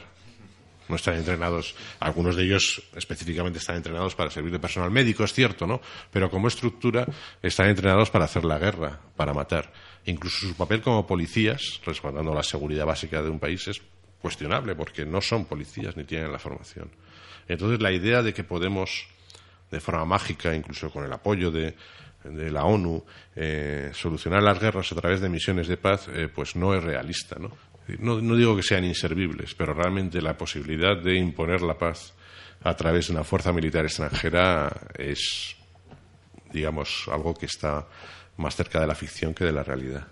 Speaker 5: No están entrenados, algunos de ellos específicamente están entrenados para servir de personal médico, es cierto, ¿no? Pero como estructura están entrenados para hacer la guerra, para matar. Incluso su papel como policías, resguardando la seguridad básica de un país, es cuestionable porque no son policías ni tienen la formación. Entonces la idea de que podemos, de forma mágica, incluso con el apoyo de, de la ONU, eh, solucionar las guerras a través de misiones de paz, eh, pues no es realista, ¿no? ¿No? No digo que sean inservibles, pero realmente la posibilidad de imponer la paz a través de una fuerza militar extranjera es, digamos, algo que está más cerca de la ficción que de la realidad.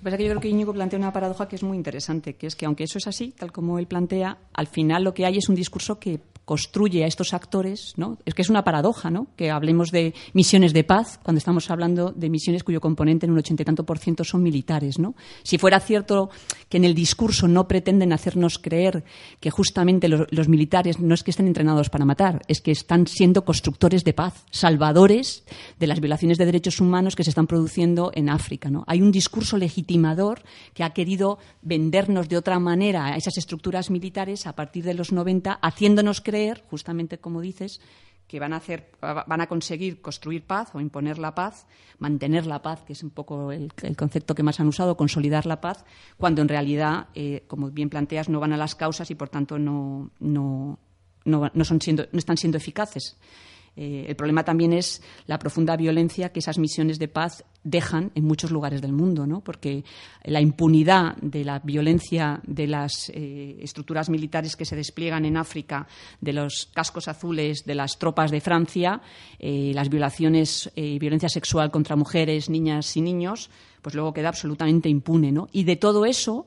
Speaker 4: Lo que pasa es que yo creo que Íñigo plantea una paradoja que es muy interesante, que es que aunque eso es así, tal como él plantea, al final lo que hay es un discurso que construye a estos actores, ¿no? Es que es una paradoja. Que hablemos de misiones de paz cuando estamos hablando de misiones cuyo componente en un ochenta y tanto por ciento son militares. Si fuera cierto que en el discurso no pretenden hacernos creer que justamente los, militares no es que estén entrenados para matar, es que están siendo constructores de paz, salvadores de las violaciones de derechos humanos que se están produciendo en África. Hay un discurso legitimador que ha querido vendernos de otra manera a esas estructuras militares a partir de los 90, haciéndonos creer, justamente como dices, que van a, hacer, van a conseguir construir paz o imponer la paz, mantener la paz, que es un poco el, concepto que más han usado, consolidar la paz, cuando en realidad, eh, como bien planteas, no van a las causas y por tanto no, no, no, no son siendo, no están siendo eficaces. Eh, el problema también es la profunda violencia que esas misiones de paz dejan en muchos lugares del mundo, ¿no? porque la impunidad de la violencia de las eh, estructuras militares que se despliegan en África, de los cascos azules de las tropas de Francia, eh, las violaciones y violencia sexual contra mujeres, niñas y niños, pues luego queda absolutamente impune. ¿no? Y de todo eso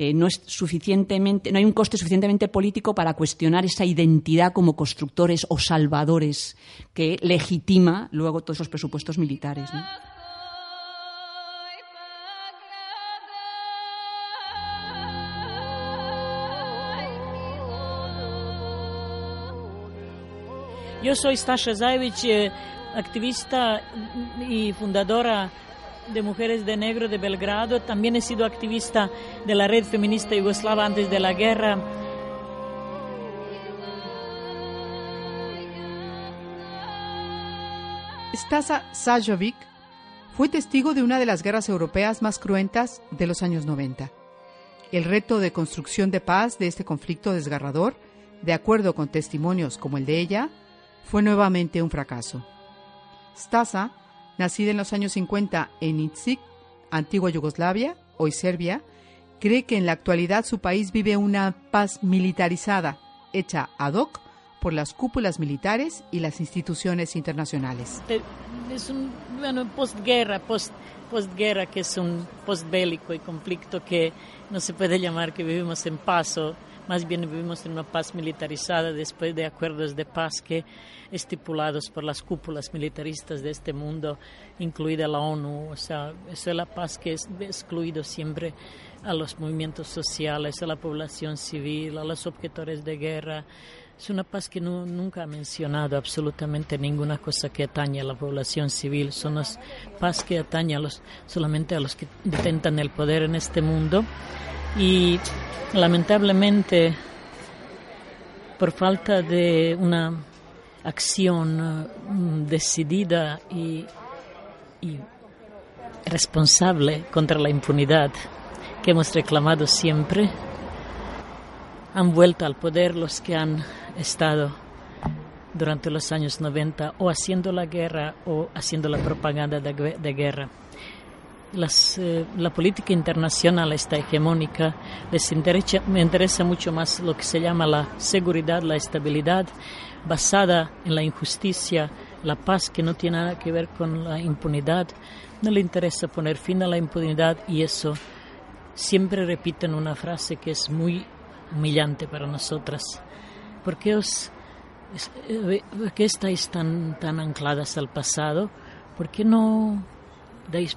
Speaker 4: eh, no es suficientemente, no hay un coste suficientemente político para cuestionar esa identidad como constructores o salvadores que legitima luego todos esos presupuestos militares.
Speaker 11: Yo soy Stasha Zajevich, eh, activista y fundadora de Mujeres de Negro de Belgrado. También he sido activista de la Red Feminista Yugoslava antes de la guerra.
Speaker 2: Stasa Sajovic fue testigo de una de las guerras europeas más cruentas de los años 90. El reto de construcción de paz de este conflicto desgarrador, de acuerdo con testimonios como el de ella, fue nuevamente un fracaso. Stasa, nacida en los años 50 en Itzik, antigua Yugoslavia, hoy Serbia, cree que en la actualidad su país vive una paz militarizada, hecha ad hoc por las cúpulas militares y las instituciones internacionales.
Speaker 11: Es un bueno, postguerra, post, postguerra que es un postbélico y conflicto que no se puede llamar que vivimos en paz, o más bien vivimos en una paz militarizada después de acuerdos de paz que estipulados por las cúpulas militaristas de este mundo, incluida la ONU. O sea, es la paz que es excluido siempre a los movimientos sociales, a la población civil, a los objetores de guerra. Es una paz que no, nunca ha mencionado absolutamente ninguna cosa que atañe a la población civil. Son las paz que atañe a los, solamente a los que detentan el poder en este mundo. Y lamentablemente, por falta de una acción uh, decidida y, responsable contra la impunidad que hemos reclamado siempre, han vuelto al poder los que han estado durante los años 90 o haciendo la guerra o haciendo la propaganda de guerra. Las, eh, la política internacional está hegemónica, les interesa, me interesa mucho más lo que se llama la seguridad, la estabilidad, basada en la injusticia, la paz que no tiene nada que ver con la impunidad. No le interesa poner fin a la impunidad y eso siempre repiten una frase que es muy humillante para nosotras. ¿Por qué, os, por qué estáis tan, tan ancladas al pasado? ¿Por qué no dais...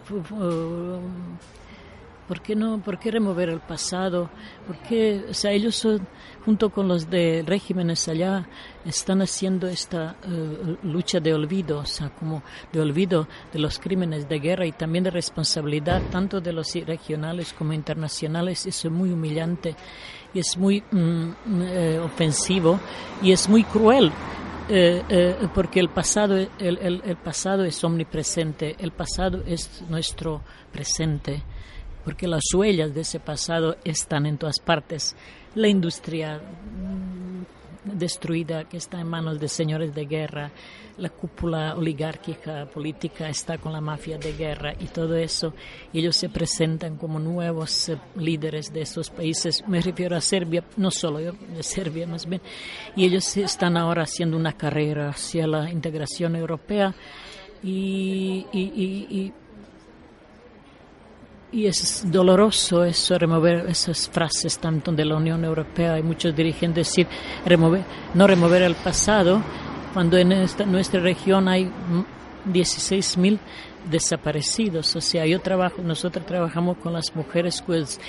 Speaker 11: ¿Por qué no? ¿Por qué remover el pasado? ¿Por qué? O sea, ellos junto con los de regímenes allá están haciendo esta uh, lucha de olvido, o sea, como de olvido de los crímenes de guerra y también de responsabilidad tanto de los regionales como internacionales. Eso es muy humillante y es muy mm, eh, ofensivo y es muy cruel. Eh, eh, porque el pasado, el, el, el pasado es omnipresente, el pasado es nuestro presente porque las huellas de ese pasado están en todas partes. La industria destruida que está en manos de señores de guerra, la cúpula oligárquica política está con la mafia de guerra y todo eso, ellos se presentan como nuevos eh, líderes de esos países. Me refiero a Serbia, no solo yo, de Serbia más bien, y ellos están ahora haciendo una carrera hacia la integración europea. Y y es doloroso eso, remover esas frases tanto de la Unión Europea y muchos dirigentes decir remover, no remover el pasado, cuando en esta, nuestra región hay 16.000 desaparecidos. O sea, yo trabajo, nosotros trabajamos con las mujeres cuyos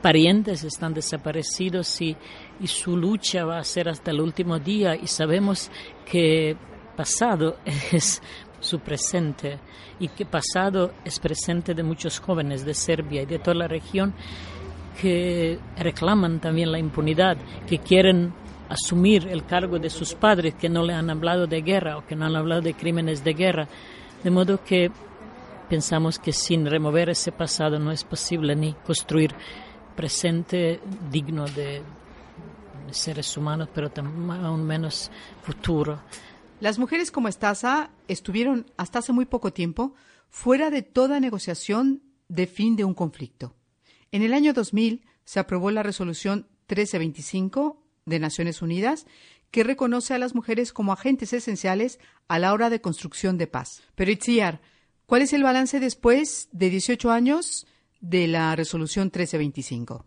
Speaker 11: parientes están desaparecidos y, y su lucha va a ser hasta el último día y sabemos que pasado es su presente y que pasado es presente de muchos jóvenes de Serbia y de toda la región que reclaman también la impunidad, que quieren asumir el cargo de sus padres que no le han hablado de guerra o que no han hablado de crímenes de guerra. De modo que pensamos que sin remover ese pasado no es posible ni construir presente digno de, seres humanos, pero aún menos futuro.
Speaker 2: Las mujeres como Estasa estuvieron hasta hace muy poco tiempo fuera de toda negociación de fin de un conflicto. En el año 2000 se aprobó la resolución 1325 de Naciones Unidas que reconoce a las mujeres como agentes esenciales a la hora de construcción de paz. Pero Itziar, ¿cuál es el balance después de 18 años de la resolución 1325?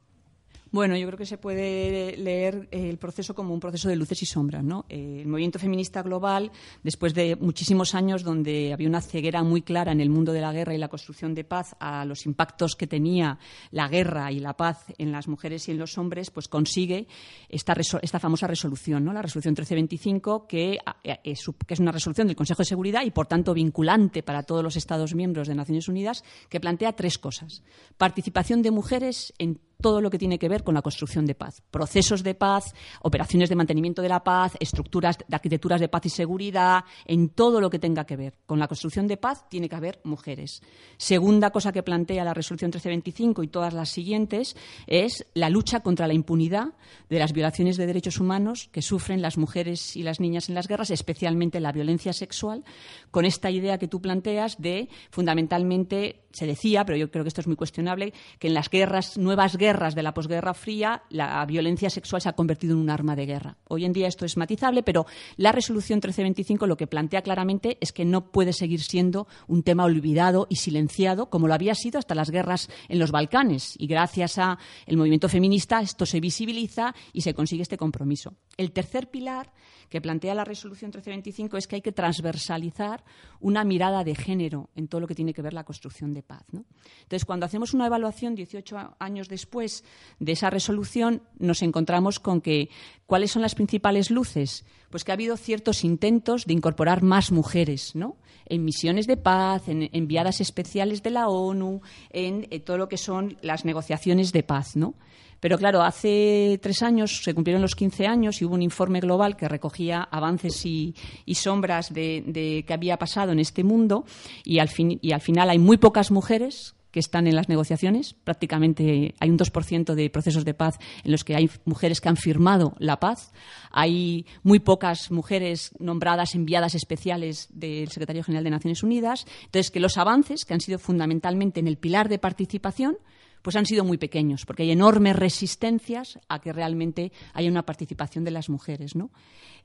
Speaker 4: Bueno, yo creo que se puede leer el proceso como un proceso de luces y sombras. ¿no? El movimiento feminista global, después de muchísimos años donde había una ceguera muy clara en el mundo de la guerra y la construcción de paz a los impactos que tenía la guerra y la paz en las mujeres y en los hombres, pues consigue esta, esta famosa resolución, ¿no? la resolución 1325, que es, que es una resolución del Consejo de Seguridad y, por tanto, vinculante para todos los Estados miembros de Naciones Unidas, que plantea tres cosas. Participación de mujeres en todo lo que tiene que ver con la construcción de paz. Procesos de paz, operaciones de mantenimiento de la paz, estructuras de arquitecturas de paz y seguridad, en todo lo que tenga que ver con la construcción de paz tiene que haber mujeres. Segunda cosa que plantea la resolución 1325 y todas las siguientes es la lucha contra la impunidad de las violaciones de derechos humanos que sufren las mujeres y las niñas en las guerras, especialmente la violencia sexual, con esta idea que tú planteas de fundamentalmente se decía, pero yo creo que esto es muy cuestionable, que en las guerras, nuevas guerras de la posguerra fría, la violencia sexual se ha convertido en un arma de guerra. Hoy en día esto es matizable, pero la resolución 1325 lo que plantea claramente es que no puede seguir siendo un tema olvidado y silenciado como lo había sido hasta las guerras en los Balcanes. Y gracias al movimiento feminista esto se visibiliza y se consigue este compromiso. El tercer pilar que plantea la resolución 1325 es que hay que transversalizar una mirada de género en todo lo que tiene que ver la construcción de paz. Entonces, cuando hacemos una evaluación 18 años después de esa resolución, nos encontramos con que ¿cuáles son las principales luces? Pues que ha habido ciertos intentos de incorporar más mujeres, ¿no? En misiones de paz, en enviadas especiales de la ONU, en, en todo lo que son las negociaciones de paz, ¿no? Pero claro, hace tres años se cumplieron los 15 años y hubo un informe global que recogía avances y, sombras de, de qué había pasado en este mundo y al, fin, y al final hay muy pocas mujeres que están en las negociaciones. Prácticamente hay un 2% de procesos de paz en los que hay mujeres que han firmado la paz. Hay muy pocas mujeres nombradas enviadas especiales del Secretario General de Naciones Unidas. Entonces, que los avances, que han sido fundamentalmente en el pilar de participación, pues han sido muy pequeños, porque hay enormes resistencias a que realmente haya una participación de las mujeres. ¿no?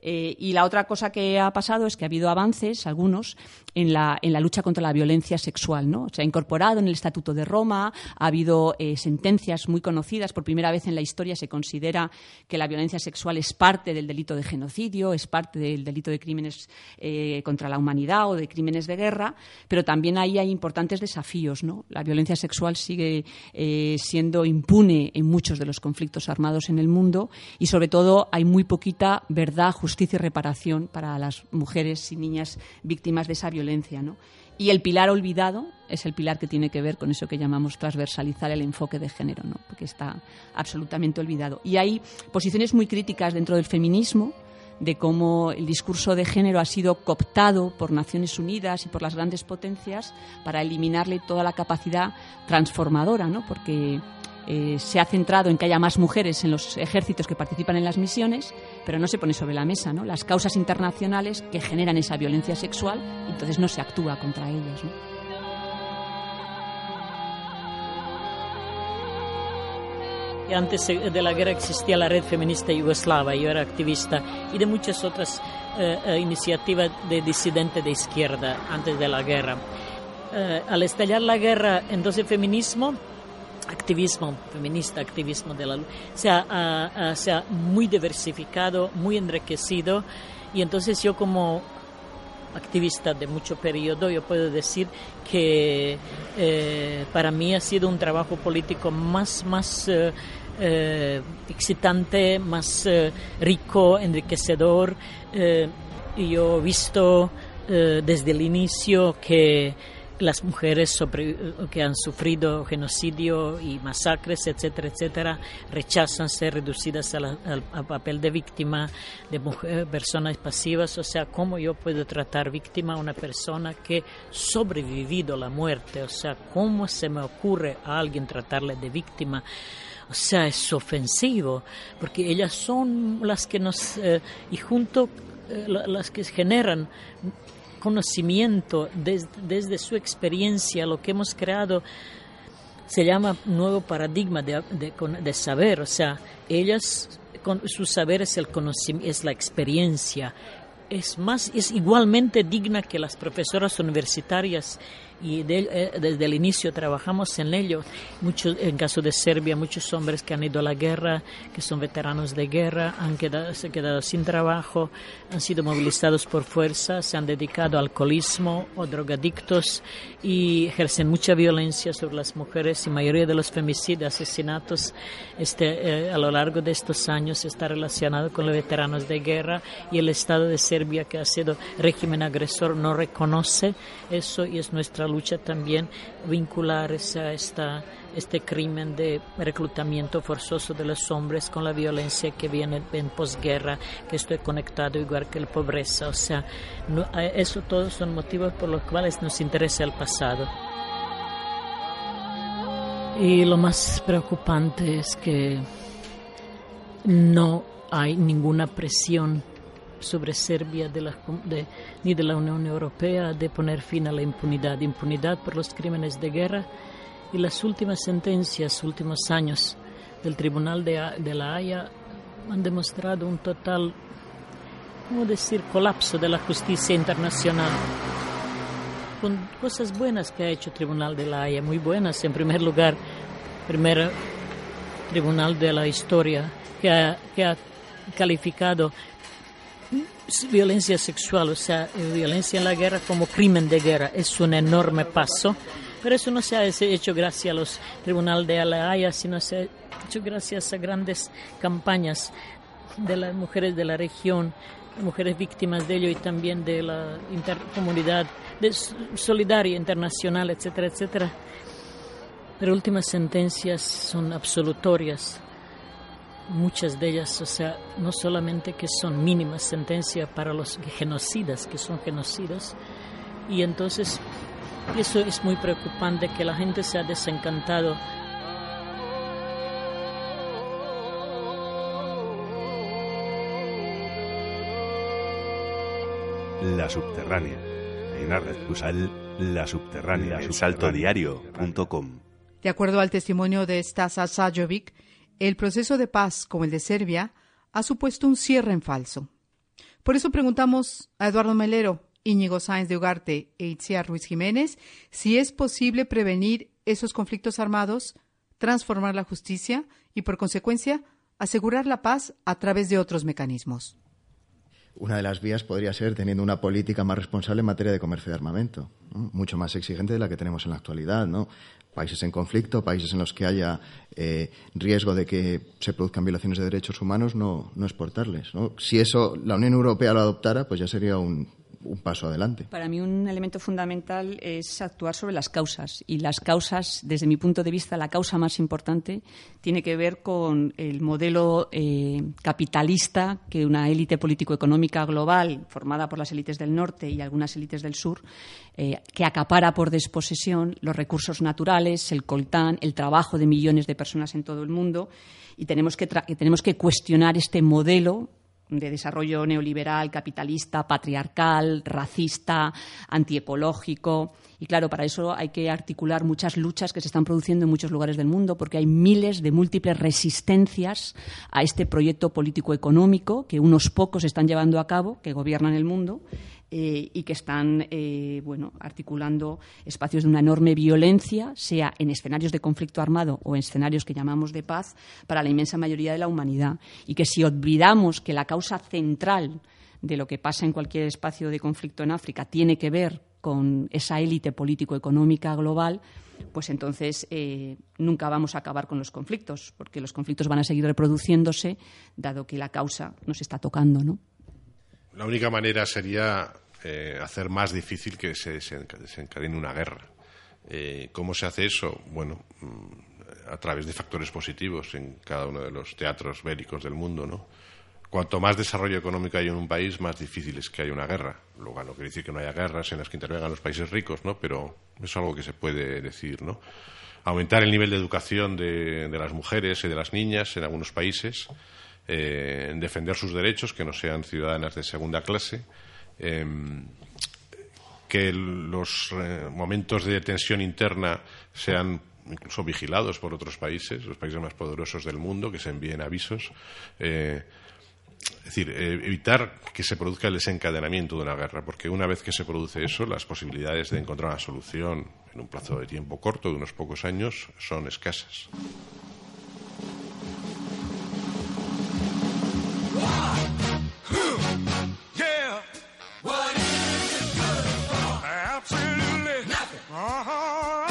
Speaker 4: Eh, y la otra cosa que ha pasado es que ha habido avances, algunos, en la, en la lucha contra la violencia sexual. ¿no? Se ha incorporado en el Estatuto de Roma, ha habido eh, sentencias muy conocidas. Por primera vez en la historia se considera que la violencia sexual es parte del delito de genocidio, es parte del delito de crímenes eh, contra la humanidad o de crímenes de guerra, pero también ahí hay importantes desafíos. ¿no? La violencia sexual sigue siendo impune en muchos de los conflictos armados en el mundo y, sobre todo, hay muy poquita verdad, justicia y reparación para las mujeres y niñas víctimas de esa violencia. ¿no? Y el pilar olvidado es el pilar que tiene que ver con eso que llamamos transversalizar el enfoque de género, ¿no? porque está absolutamente olvidado. Y hay posiciones muy críticas dentro del feminismo de cómo el discurso de género ha sido cooptado por Naciones Unidas y por las grandes potencias para eliminarle toda la capacidad transformadora, ¿no? porque eh, se ha centrado en que haya más mujeres en los ejércitos que participan en las misiones, pero no se pone sobre la mesa ¿no? las causas internacionales que generan esa violencia sexual entonces no se actúa contra ellas. ¿no?
Speaker 11: Antes de la guerra existía la red feminista yugoslava, yo era activista, y de muchas otras eh, eh, iniciativas de disidente de izquierda antes de la guerra. Eh, al estallar la guerra, entonces el feminismo activismo feminista, activismo de la luz, se ha, muy diversificado, muy enriquecido y entonces yo como activista de mucho periodo, yo puedo decir que eh, para mí ha sido un trabajo político más, más eh, eh, excitante, más rico, enriquecedor. Yo he visto desde el inicio que las mujeres sobre- que han sufrido genocidio y masacres, etcétera, etcétera, rechazan ser reducidas a la- al, papel de víctima, de mujer, personas pasivas. O sea, ¿cómo yo puedo tratar víctima a una persona que sobrevivido la muerte? O sea, ¿cómo se me ocurre a alguien tratarle de víctima? O sea, es ofensivo, porque ellas son las que nos, eh, y junto, eh, la- las que generan conocimiento des- desde su experiencia, lo que hemos creado se llama nuevo paradigma de, de de saber, o sea, ellas, con, su saber es el conocimiento, es la experiencia, es más, es igualmente digna que las profesoras universitarias y de- eh, desde el inicio trabajamos en ello. Muchos, en caso de Serbia, muchos hombres que han ido a la guerra, que son veteranos de guerra, han quedado, se han quedado sin trabajo, han sido movilizados por fuerza, se han dedicado al alcoholismo o drogadictos y ejercen mucha violencia sobre las mujeres y mayoría de los femicidios, asesinatos este, eh, a lo largo de estos años está relacionado con los veteranos de guerra y el Estado de Serbia que ha sido régimen agresor no reconoce eso y es nuestra lucha también vincular esa, esta, este crimen de reclutamiento forzoso de los hombres con la violencia que viene en posguerra, que estoy conectado igual que la pobreza. O sea, eh, eso todos son motivos por los cuales nos interesa el pasado. Y lo más preocupante es que no hay ninguna presión sobre Serbia de la, de- ni de la Unión Europea de poner fin a la impunidad. Impunidad por los crímenes de guerra y las últimas sentencias, últimos años del Tribunal de, de la Haya han demostrado un total, ¿cómo decir?, colapso de la justicia internacional. Con cosas buenas que ha hecho el Tribunal de la Haya, muy buenas. En primer lugar, primer Tribunal de la Historia, que ha, que ha calificado violencia sexual, o sea, eh, violencia en la guerra como crimen de guerra. Es un enorme paso, pero eso no se ha hecho gracias a los tribunales de la Haya, sino se ha hecho gracias a grandes campañas de las mujeres de la región, mujeres víctimas de ello y también de la intercomunidad de solidaria internacional, etcétera, etcétera. Pero últimas sentencias son absolutorias muchas de ellas, o sea, no solamente que son mínimas sentencias para los genocidas, que son genocidas, y entonces eso es muy preocupante que la gente se ha desencantado.
Speaker 6: La Subterránea. Einar Rezpuzal, La Subterránea. El saltodiario.com.
Speaker 2: De acuerdo al testimonio de Stasa Sajovic, el proceso de paz, como el de Serbia, ha supuesto un cierre en falso. Por eso preguntamos a Eduardo Melero, Íñigo Sáenz de Ugarte e Itziar Ruiz Jiménez si es posible prevenir esos conflictos armados, transformar la justicia y, por consecuencia, asegurar la paz a través de otros mecanismos.
Speaker 3: Una de las vías podría ser teniendo una política más responsable en materia de comercio de armamento, mucho más exigente de la que tenemos en la actualidad. ¿no? Países en conflicto, países en los que haya eh, riesgo de que se produzcan violaciones de derechos humanos, no, no exportarles. ¿no? Si eso la Unión Europea lo adoptara, pues ya sería un, un paso adelante.
Speaker 4: Para mí un elemento fundamental es actuar sobre las causas y las causas, desde mi punto de vista, la causa más importante tiene que ver con el modelo eh, capitalista que una élite político-económica global formada por las élites del norte y algunas élites del sur eh, que acapara por desposesión los recursos naturales, el coltán, el trabajo de millones de personas en todo el mundo y tenemos que, tra- tenemos que cuestionar este modelo de desarrollo neoliberal, capitalista, patriarcal, racista, antiecológico. Y claro, para eso hay que articular muchas luchas que se están produciendo en muchos lugares del mundo, porque hay miles de múltiples resistencias a este proyecto político-económico que unos pocos están llevando a cabo, que gobiernan el mundo, eh, y que están eh, bueno, articulando espacios de una enorme violencia, sea en escenarios de conflicto armado o en escenarios que llamamos de paz, para la inmensa mayoría de la humanidad. Y que si olvidamos que la causa central de lo que pasa en cualquier espacio de conflicto en África tiene que ver con esa élite político-económica global, pues entonces eh, nunca vamos a acabar con los conflictos, porque los conflictos van a seguir reproduciéndose, dado que la causa nos está tocando, ¿no?
Speaker 5: La única manera sería eh, hacer más difícil que se desenca- desencadene una guerra. Eh, ¿Cómo se hace eso? Bueno, mm, a través de factores positivos en cada uno de los teatros bélicos del mundo, ¿no? Cuanto más desarrollo económico hay en un país, más difícil es que haya una guerra. Luego no quiere decir que no haya guerras en las que intervengan los países ricos, ¿no? Pero es algo que se puede decir, ¿no? Aumentar el nivel de educación de, de las mujeres y de las niñas en algunos países, eh, defender sus derechos, que no sean ciudadanas de segunda clase, em, que los eh, momentos de tensión interna sean incluso vigilados por otros países, los países más poderosos del mundo, que se envíen avisos. eh, es decir, eh, evitar que se produzca el desencadenamiento de una guerra, porque una vez que se produce eso, las posibilidades de encontrar una solución en un plazo de tiempo corto, de unos pocos años, son escasas.
Speaker 12: Absolutely nothing. Uh-huh.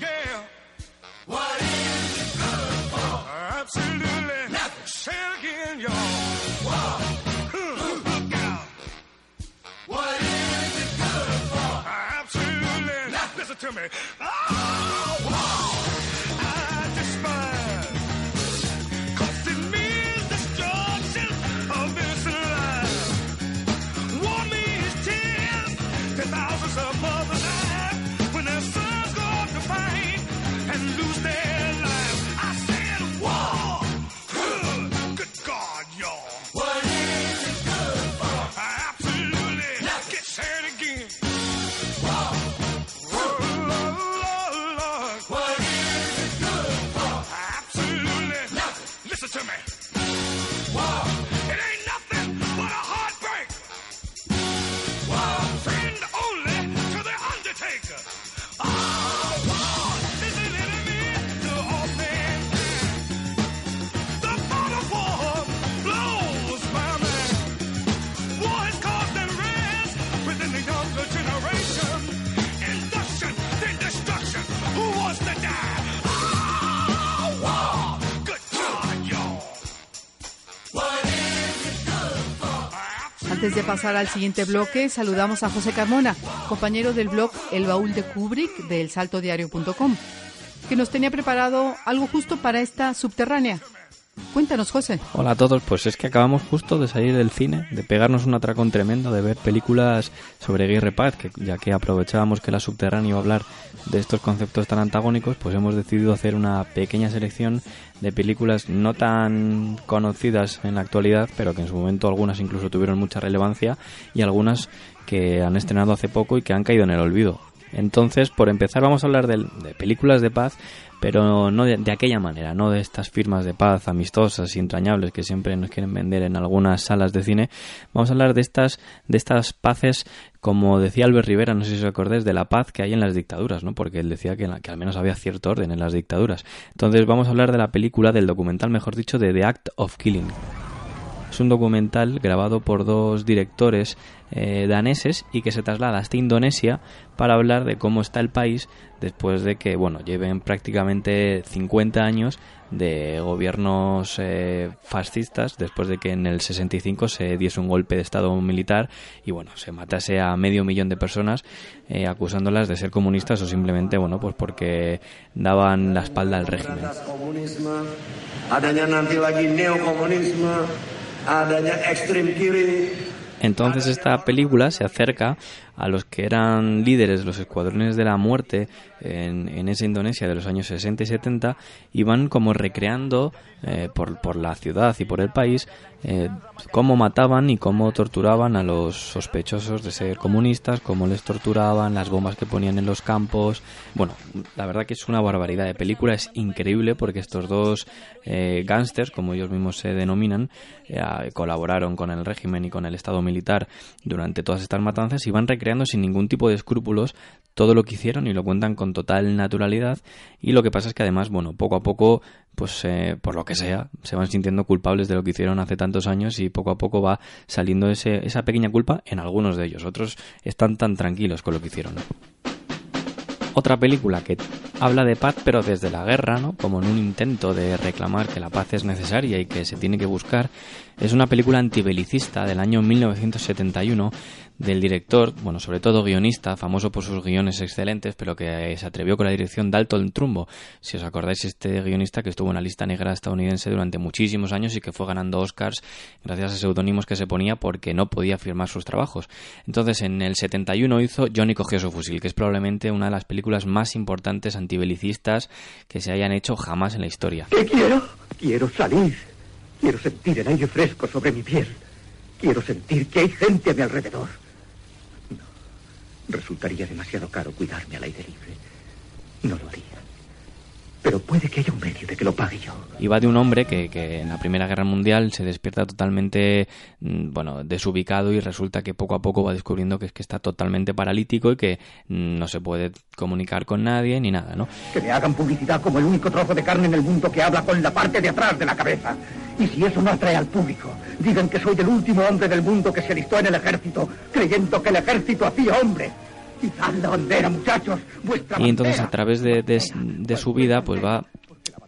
Speaker 12: Gail. What is it good for? Absolutely. Nothing. Share again, y'all. Wah. What is it good for? Absolutely nothing. Listen to me. Oh,
Speaker 2: Antes de pasar al siguiente bloque, saludamos a José Carmona, compañero del blog El Baúl de Kubrick de elsaltodiario.com, que nos tenía preparado algo justo para esta subterránea. Cuéntanos, José.
Speaker 13: Hola a todos, pues es que acabamos justo de salir del cine, de pegarnos un atracón tremendo, de ver películas sobre guerra y paz, que ya que aprovechábamos que la subterránea iba a hablar de estos conceptos tan antagónicos, pues hemos decidido hacer una pequeña selección de películas no tan conocidas en la actualidad, pero que en su momento algunas incluso tuvieron mucha relevancia y algunas que han estrenado hace poco y que han caído en el olvido. Entonces, por empezar, vamos a hablar de, películas de paz, pero no de, de aquella manera, no de estas firmas de paz amistosas y entrañables que siempre nos quieren vender en algunas salas de cine. Vamos a hablar de estas, de estas paces, como decía Albert Rivera, no sé si os acordáis, de la paz que hay en las dictaduras, ¿no? Porque él decía que, la- que al menos había cierto orden en las dictaduras. Entonces, vamos a hablar de la película, del documental, mejor dicho, de The Act of Killing. Es un documental grabado por dos directores eh, daneses y que se traslada hasta Indonesia para hablar de cómo está el país después de que, bueno, lleven prácticamente 50 años de gobiernos eh, fascistas, después de que en el 65 se diese un golpe de estado militar y, bueno, se matase a medio millón de personas eh, acusándolas de ser comunistas o simplemente, bueno, pues porque daban la espalda al régimen. Entonces esta película se acerca a los que eran líderes de los escuadrones de la muerte en, en esa Indonesia de los años 60 y 70 y van como recreando eh, por, por la ciudad y por el país eh, cómo mataban y cómo torturaban a los sospechosos de ser comunistas, cómo les torturaban, las bombas que ponían en los campos. Bueno, la verdad que es una barbaridad de película, es increíble porque estos dos eh, gángsters, como ellos mismos se denominan, eh, colaboraron con el régimen y con el Estado militar durante todas estas matanzas y van recreando sin ningún tipo de escrúpulos todo lo que hicieron y lo cuentan con total naturalidad y lo que pasa es que además, bueno, poco a poco pues eh, por lo que sea, se van sintiendo culpables de lo que hicieron hace tantos años y poco a poco va saliendo ese, esa pequeña culpa en algunos de ellos. Otros están tan tranquilos con lo que hicieron. Otra película que habla de paz pero desde la guerra, ¿no? como en un intento de reclamar que la paz es necesaria y que se tiene que buscar, es una película antibelicista del año 1971 del director, bueno, sobre todo guionista, famoso por sus guiones excelentes, pero que se atrevió con la dirección Dalton Trumbo. Si os acordáis, este guionista que estuvo en la lista negra estadounidense durante muchísimos años y que fue ganando Oscars gracias a seudónimos que se ponía porque no podía firmar sus trabajos. Entonces, en el 71 hizo Johnny cogió su fusil, que es probablemente una de las películas más importantes antibelicistas que se hayan hecho jamás en la historia.
Speaker 14: ¿Qué quiero? Quiero salir. Quiero sentir el aire fresco sobre mi piel. Quiero sentir que hay gente a mi alrededor. No. Resultaría demasiado caro cuidarme al aire libre. No lo haría. Pero puede que haya un medio de que lo pague yo.
Speaker 13: Y va de un hombre que, que en la Primera Guerra Mundial se despierta totalmente, mm, bueno, desubicado y resulta que poco a poco va descubriendo que es que está totalmente paralítico y que mm, no se puede comunicar con nadie ni nada, ¿no?
Speaker 14: Que me hagan publicidad como el único trozo de carne en el mundo que habla con la parte de atrás de la cabeza. Y si eso no atrae al público, digan que soy del último hombre del mundo que se alistó en el ejército, creyendo que el ejército hacía hombre. Izad la bandera, muchachos, vuestra
Speaker 13: Y entonces
Speaker 14: bandera.
Speaker 13: a través de, de- de su vida pues va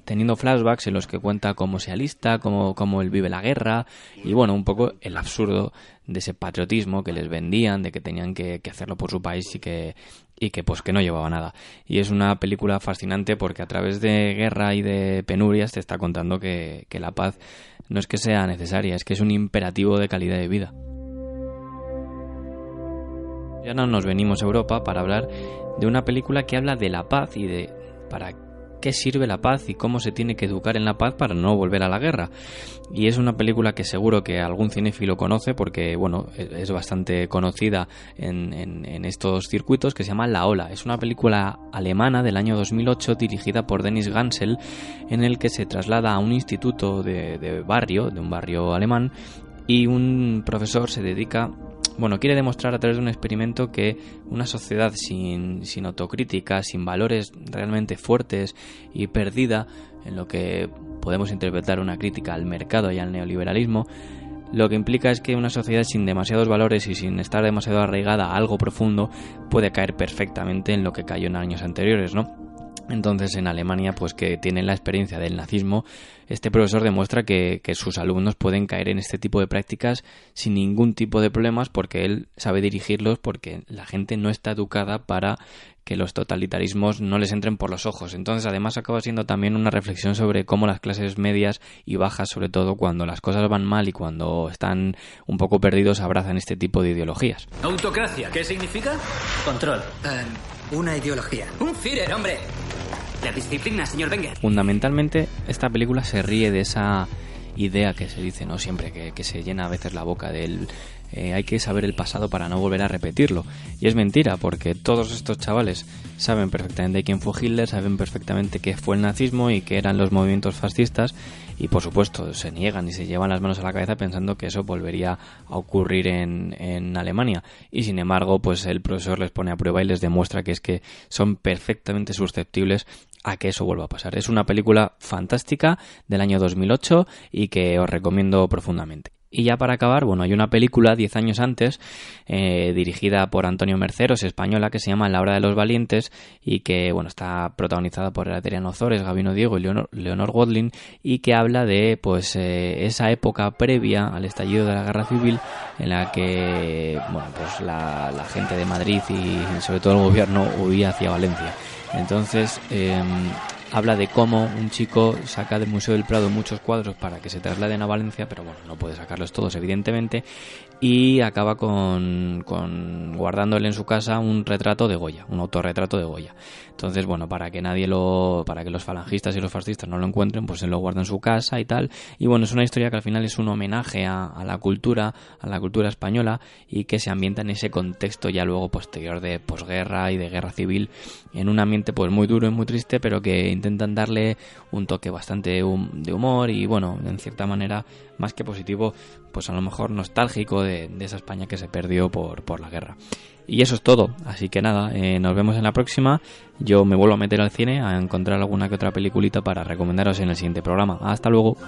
Speaker 13: teniendo flashbacks en los que cuenta cómo se alista, cómo, cómo él vive la guerra y bueno, un poco el absurdo de ese patriotismo que les vendían, de que tenían que, que hacerlo por su país y que, y que pues que no llevaba nada. Y es una película fascinante porque a través de guerra y de penurias te está contando que, que la paz no es que sea necesaria, es que es un imperativo de calidad de vida. Y ahora nos venimos a Europa para hablar de una película que habla de la paz y de para qué sirve la paz y cómo se tiene que educar en la paz para no volver a la guerra. Y es una película que seguro que algún cinéfilo conoce porque, bueno, es es bastante conocida en, en- en estos circuitos que se llama La Ola. Es una película alemana del año 2008 dirigida por Dennis Gansel en el que se traslada a un instituto de, de barrio, de un barrio alemán, y un profesor se dedica bueno, quiere demostrar a través de un experimento que una sociedad sin, sin autocrítica, sin valores realmente fuertes y perdida en lo que podemos interpretar una crítica al mercado y al neoliberalismo, lo que implica es que una sociedad sin demasiados valores y sin estar demasiado arraigada a algo profundo puede caer perfectamente en lo que cayó en años anteriores, ¿no? Entonces en Alemania, pues que tienen la experiencia del nazismo, este profesor demuestra que, que sus alumnos pueden caer en este tipo de prácticas sin ningún tipo de problemas porque él sabe dirigirlos porque la gente no está educada para que los totalitarismos no les entren por los ojos. Entonces, además, acaba siendo también una reflexión sobre cómo las clases medias y bajas, sobre todo cuando las cosas van mal y cuando están un poco perdidos, abrazan este tipo de ideologías.
Speaker 15: Autocracia, ¿qué significa? Control. Una ideología. Un Führer, hombre. La disciplina, señor Wenger.
Speaker 13: Fundamentalmente, esta película se ríe de esa idea que se dice, ¿no? Siempre que, que se llena a veces la boca del eh, hay que saber el pasado para no volver a repetirlo. Y es mentira, porque todos estos chavales saben perfectamente quién fue Hitler, saben perfectamente qué fue el nazismo y qué eran los movimientos fascistas, y por supuesto se niegan y se llevan las manos a la cabeza pensando que eso volvería a ocurrir en, en Alemania. Y sin embargo, pues el profesor les pone a prueba y les demuestra que es que son perfectamente susceptibles a que eso vuelva a pasar. Es una película fantástica del año 2008 y que os recomiendo profundamente. Y ya para acabar, bueno, hay una película 10 años antes, eh, dirigida por Antonio Merceros, española, que se llama La Hora de los Valientes y que, bueno, está protagonizada por Adriano Ozores, Gabino Diego y Leonor, Godlin y que habla de, pues, eh, esa época previa al estallido de la Guerra Civil en la que, bueno, pues la, la gente de Madrid y sobre todo el gobierno huía hacia Valencia. Entonces, eh, habla de cómo un chico saca del Museo del Prado muchos cuadros para que se trasladen a Valencia, pero bueno, no puede sacarlos todos, evidentemente, y acaba con, guardándole en su casa un retrato de Goya, un autorretrato de Goya. Entonces, bueno, para que nadie lo, para que los falangistas y los fascistas no lo encuentren, pues se lo guarda en su casa y tal. Y bueno, es una historia que al final es un homenaje a, a la cultura, a la cultura española y que se ambienta en ese contexto ya luego posterior de posguerra y de guerra civil, en un ambiente pues muy duro y muy triste, pero que intentan darle un toque bastante de humor y bueno, en cierta manera más que positivo, pues a lo mejor nostálgico de, esa España que se perdió por, por la guerra. Y eso es todo, así que nada, eh, nos vemos en la próxima. Yo me vuelvo a meter al cine a encontrar alguna que otra peliculita para recomendaros en el siguiente programa. Hasta luego.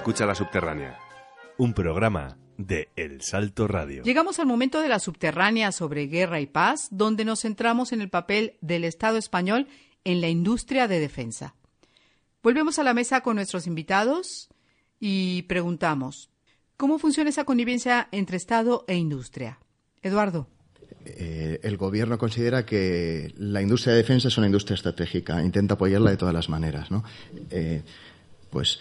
Speaker 6: Escucha la subterránea. Un programa de El Salto Radio.
Speaker 2: Llegamos al momento de la subterránea sobre guerra y paz, donde nos centramos en el papel del Estado español en la industria de defensa. Volvemos a la mesa con nuestros invitados y preguntamos, ¿cómo funciona esa connivencia entre Estado e industria? Eduardo.
Speaker 3: Eh, el gobierno considera que la industria de defensa es una industria estratégica, intenta apoyarla de todas las maneras, ¿no? Eh, pues es-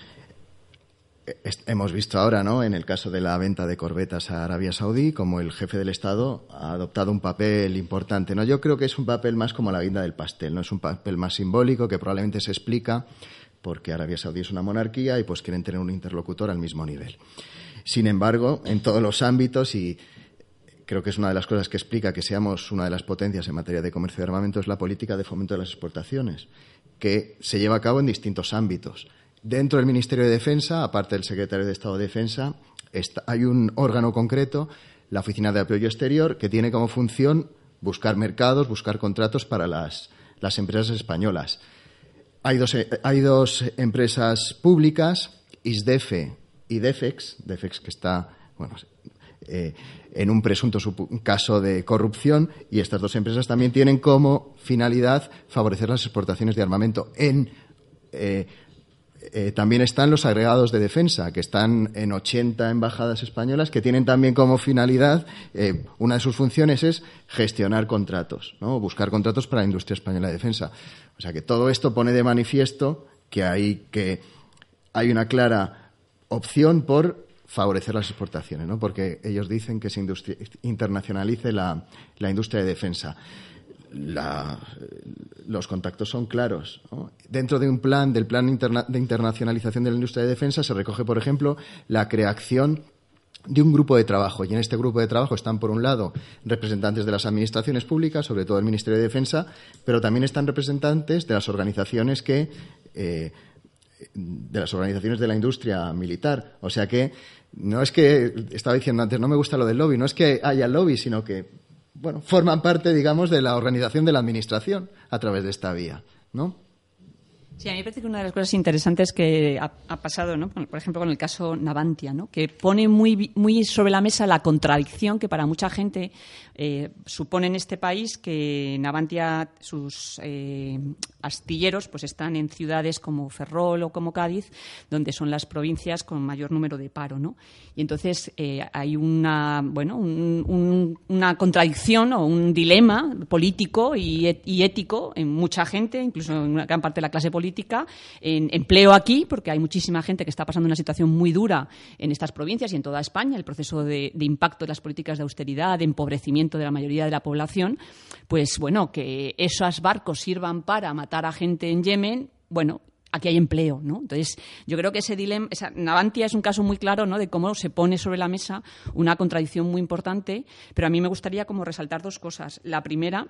Speaker 3: hemos visto ahora, ¿no? En el caso de la venta de corbetas a Arabia Saudí, como el jefe del Estado ha adoptado un papel importante, ¿no? Yo creo que es un papel más como la guinda del pastel, ¿no? Es un papel más simbólico que probablemente se explica porque Arabia Saudí es una monarquía y pues quieren tener un interlocutor al mismo nivel. Sin embargo, en todos los ámbitos y creo que es una de las cosas que explica que seamos una de las potencias en materia de comercio de armamento es la política de fomento de las exportaciones, que se lleva a cabo en distintos ámbitos. Dentro del Ministerio de Defensa, aparte del Secretario de Estado de Defensa, está- hay un órgano concreto, la Oficina de Apoyo Exterior, que tiene como función buscar mercados, buscar contratos para las, las empresas españolas. Hay dos, eh, hay dos empresas públicas, ISDEFE y DEFEX, DEFEX que está bueno, eh, en un presunto caso de corrupción, y estas dos empresas también tienen como finalidad favorecer las exportaciones de armamento. En, eh, eh, también están los agregados de defensa, que están en 80 embajadas españolas, que tienen también como finalidad, eh, una de sus funciones es gestionar contratos, ¿no? buscar contratos para la industria española de defensa. O sea que todo esto pone de manifiesto que hay, que hay una clara opción por favorecer las exportaciones, ¿no? porque ellos dicen que se internacionalice la, la industria de defensa. Los contactos son claros. Dentro de un plan, del plan de internacionalización de la industria de defensa, se recoge, por ejemplo, la creación de un grupo de trabajo. Y en este grupo de trabajo están, por un lado, representantes de las administraciones públicas, sobre todo el Ministerio de Defensa, pero también están representantes de las organizaciones que. eh, de las organizaciones de la industria militar. O sea que no es que, estaba diciendo antes, no me gusta lo del lobby, no es que haya lobby, sino que, bueno, forman parte, digamos, de la organización de la administración a través de esta vía, ¿no?
Speaker 4: Sí, a mí me parece que una de las cosas interesantes que ha, pasado, ¿no? Por ejemplo, con el caso Navantia, ¿no? que pone muy, muy sobre la mesa la contradicción que para mucha gente eh, supone en este país que Navantia, sus eh, astilleros, pues están en ciudades como Ferrol o como Cádiz, donde son las provincias con mayor número de paro, ¿no? Y entonces eh, hay una, bueno, un- un- una contradicción o un dilema político y, y ético en mucha gente, incluso en una gran parte de la clase política, en empleo aquí, porque hay muchísima gente que está pasando una situación muy dura en estas provincias y en toda España, el proceso de, impacto de las políticas de austeridad, de empobrecimiento de la mayoría de la población, pues bueno, que esos barcos sirvan para matar a gente en Yemen, bueno, aquí hay empleo, ¿no? Entonces, yo creo que ese dilema, Navantia es un caso muy claro, ¿no? De cómo se pone sobre la mesa una contradicción muy importante, pero a mí me gustaría como resaltar dos cosas. La primera,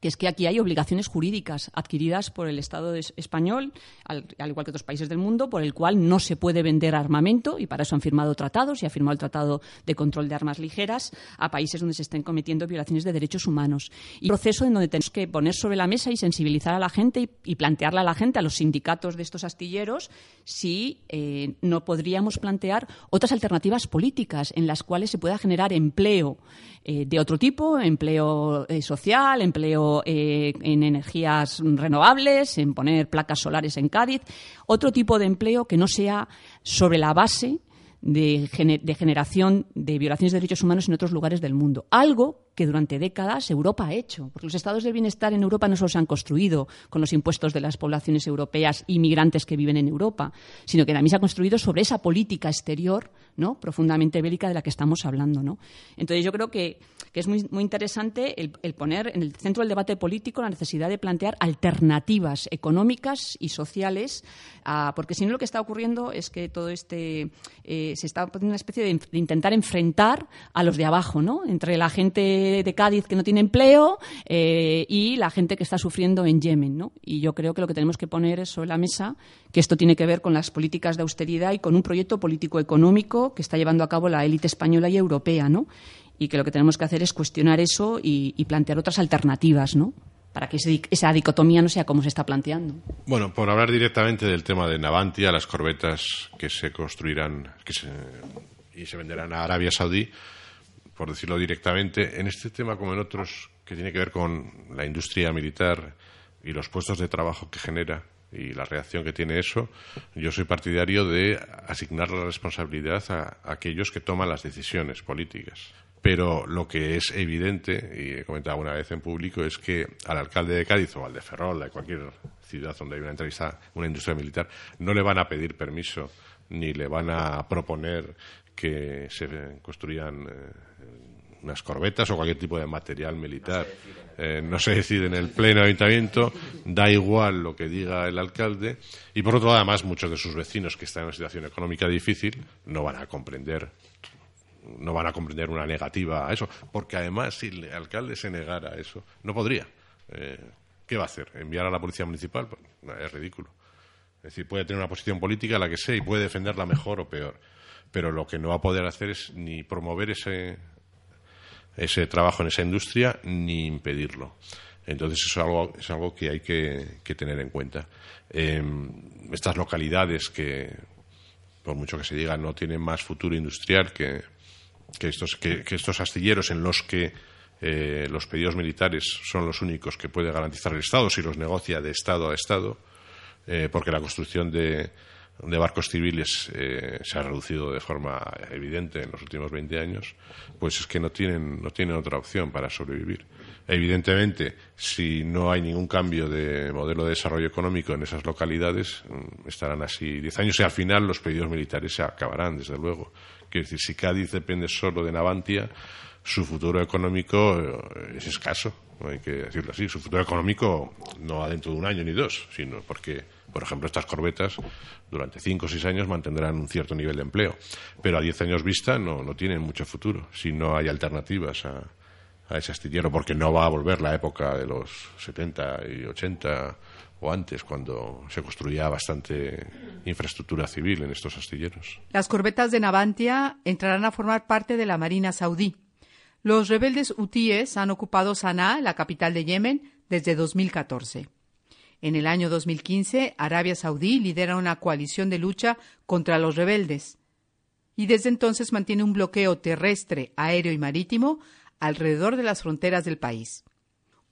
Speaker 4: que es que aquí hay obligaciones jurídicas adquiridas por el Estado es- español, al, al igual que otros países del mundo, por el cual no se puede vender armamento, y para eso han firmado tratados, y ha firmado el Tratado de Control de Armas Ligeras, a países donde se estén cometiendo violaciones de derechos humanos. Y un proceso en donde tenemos que poner sobre la mesa y sensibilizar a la gente y, y plantearle a la gente, a los sindicatos de estos astilleros, si eh, no podríamos plantear otras alternativas políticas en las cuales se pueda generar empleo eh, de otro tipo, empleo eh, social, empleo eh, en energías renovables, en poner placas solares en Cádiz, otro tipo de empleo que no sea sobre la base de, de generación de violaciones de derechos humanos en otros lugares del mundo. Algo que durante décadas Europa ha hecho. Porque los estados del bienestar en Europa no solo se han construido con los impuestos de las poblaciones europeas y migrantes que viven en Europa, sino que también se ha construido sobre esa política exterior ¿no? profundamente bélica de la que estamos hablando. ¿no? Entonces, yo creo que, que es muy, muy interesante el, poner en el centro del debate político la necesidad de plantear alternativas económicas y sociales, ah, porque si no lo que está ocurriendo es que todo este eh, se está poniendo una especie de, de intentar enfrentar a los de abajo, ¿no? Entre la gente de Cádiz que no tiene empleo eh, y la gente que está sufriendo en Yemen, ¿no? Y yo creo que lo que tenemos que poner es sobre la mesa que esto tiene que ver con las políticas de austeridad y con un proyecto político económico que está llevando a cabo la élite española y europea, ¿no? Y que lo que tenemos que hacer es cuestionar eso y, plantear otras alternativas, ¿no? Para que esa dicotomía no sea como se está planteando.
Speaker 5: Bueno, por hablar directamente del tema de Navantia, las corbetas que se construirán que se- y se venderán a Arabia Saudí, por decirlo directamente, en este tema como en otros que tiene que ver con la industria militar y los puestos de trabajo que genera y la reacción que tiene eso, yo soy partidario de asignar la responsabilidad a, aquellos que toman las decisiones políticas. Pero lo que es evidente, y he comentado una vez en público, es que al alcalde de Cádiz o al de Ferrol, de cualquier ciudad donde hay una entrevista, una industria militar, no le van a pedir permiso ni le van a proponer que se construyan eh, unas corbetas o cualquier tipo de material militar. Eh, no se decide en el pleno ayuntamiento, da igual lo que diga el alcalde y por otro lado además muchos de sus vecinos que están en una situación económica difícil no van a comprender no van a comprender una negativa a eso, porque además si el alcalde se negara a eso, no podría. Eh, ¿Qué va a hacer? ¿Enviar a la policía municipal? Pues, es ridículo. Es decir, puede tener una posición política, la que sea, y puede defenderla mejor o peor. Pero lo que no va a poder hacer es ni promover ese, ese trabajo en esa industria ni impedirlo. Entonces eso es algo, es algo que hay que, tener en cuenta. Eh, estas localidades que, por mucho que se diga, no tienen más futuro industrial que, que estos, que estos astilleros en los que eh, los pedidos militares son los únicos que puede garantizar el Estado si los negocia de Estado a Estado, eh, porque la construcción de, de barcos civiles eh, se ha reducido de forma evidente en los últimos 20 años, pues es que no tienen, no tienen otra opción para sobrevivir. Evidentemente, si no hay ningún cambio de modelo de desarrollo económico en esas localidades, mm, estarán así 10 años y al final los pedidos militares se acabarán, desde luego. Quiero decir, si Cádiz depende solo de Navantia, su futuro económico eh, es escaso, hay que decirlo así. Su futuro económico no va dentro de un año ni dos, sino porque, por ejemplo, estas corbetas durante cinco o seis años mantendrán un cierto nivel de empleo. Pero a diez años vista no, no tienen mucho futuro si no hay alternativas a, a ese astillero, porque no va a volver la época de los 70 y 80 o antes, cuando se construía bastante infraestructura civil en estos astilleros.
Speaker 2: Las corbetas de Navantia entrarán a formar parte de la Marina saudí. Los rebeldes hutíes han ocupado Sanaa, la capital de Yemen, desde 2014. En el año 2015, Arabia Saudí lidera una coalición de lucha contra los rebeldes y desde entonces mantiene un bloqueo terrestre, aéreo y marítimo alrededor de las fronteras del país.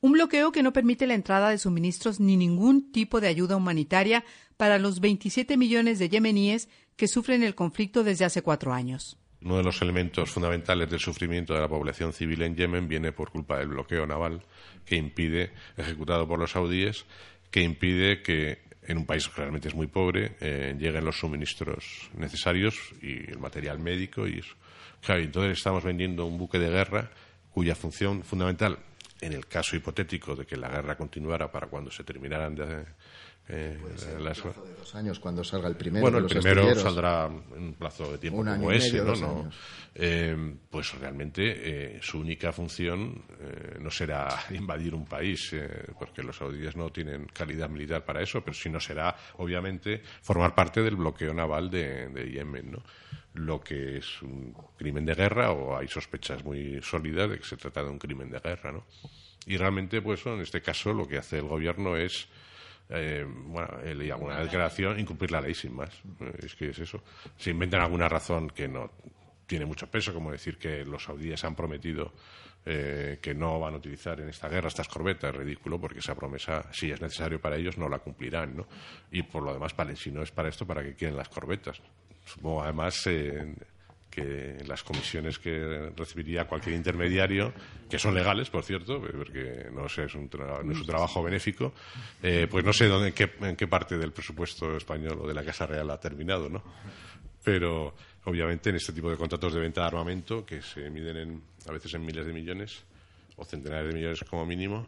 Speaker 2: Un bloqueo que no permite la entrada de suministros ni ningún tipo de ayuda humanitaria para los 27 millones de yemeníes que sufren el conflicto desde hace cuatro años.
Speaker 5: Uno de los elementos fundamentales del sufrimiento de la población civil en Yemen viene por culpa del bloqueo naval que impide, ejecutado por los saudíes, que impide que en un país que realmente es muy pobre eh, lleguen los suministros necesarios y el material médico y eso. Claro, entonces estamos vendiendo un buque de guerra cuya función fundamental, en el caso hipotético de que la guerra continuara para cuando se terminaran de, eh, las
Speaker 3: plazo de dos años cuando salga el primero
Speaker 5: bueno el primero saldrá en un plazo de tiempo
Speaker 3: Un año
Speaker 5: como
Speaker 3: y
Speaker 5: ese
Speaker 3: medio,
Speaker 5: no,
Speaker 3: dos
Speaker 5: no.
Speaker 3: años.
Speaker 5: Eh, pues realmente eh, su única función eh, no será invadir un país eh, porque los saudíes no tienen calidad militar para eso pero sino será obviamente formar parte del bloqueo naval de, de Yemen no lo que es un crimen de guerra o hay sospechas muy sólidas de que se trata de un crimen de guerra no y realmente pues en este caso lo que hace el gobierno es eh, bueno, leído alguna declaración, incumplir la ley sin más. Eh, Es que es eso. Se inventan alguna razón que no tiene mucho peso, como decir que los saudíes han prometido eh, que no van a utilizar en esta guerra estas corbetas, es ridículo, porque esa promesa, si es necesario para ellos, no la cumplirán, ¿no? Y por lo demás, si no es para esto, ¿para qué quieren las corbetas? Supongo además eh, las comisiones que recibiría cualquier intermediario, que son legales, por cierto, porque no, sé, es, un tra- no es un trabajo benéfico, eh, pues no sé dónde, en, qué, en qué parte del presupuesto español o de la Casa Real ha terminado, ¿no? Pero obviamente en este tipo de contratos de venta de armamento, que se miden en, a veces en miles de millones o centenares de millones como mínimo,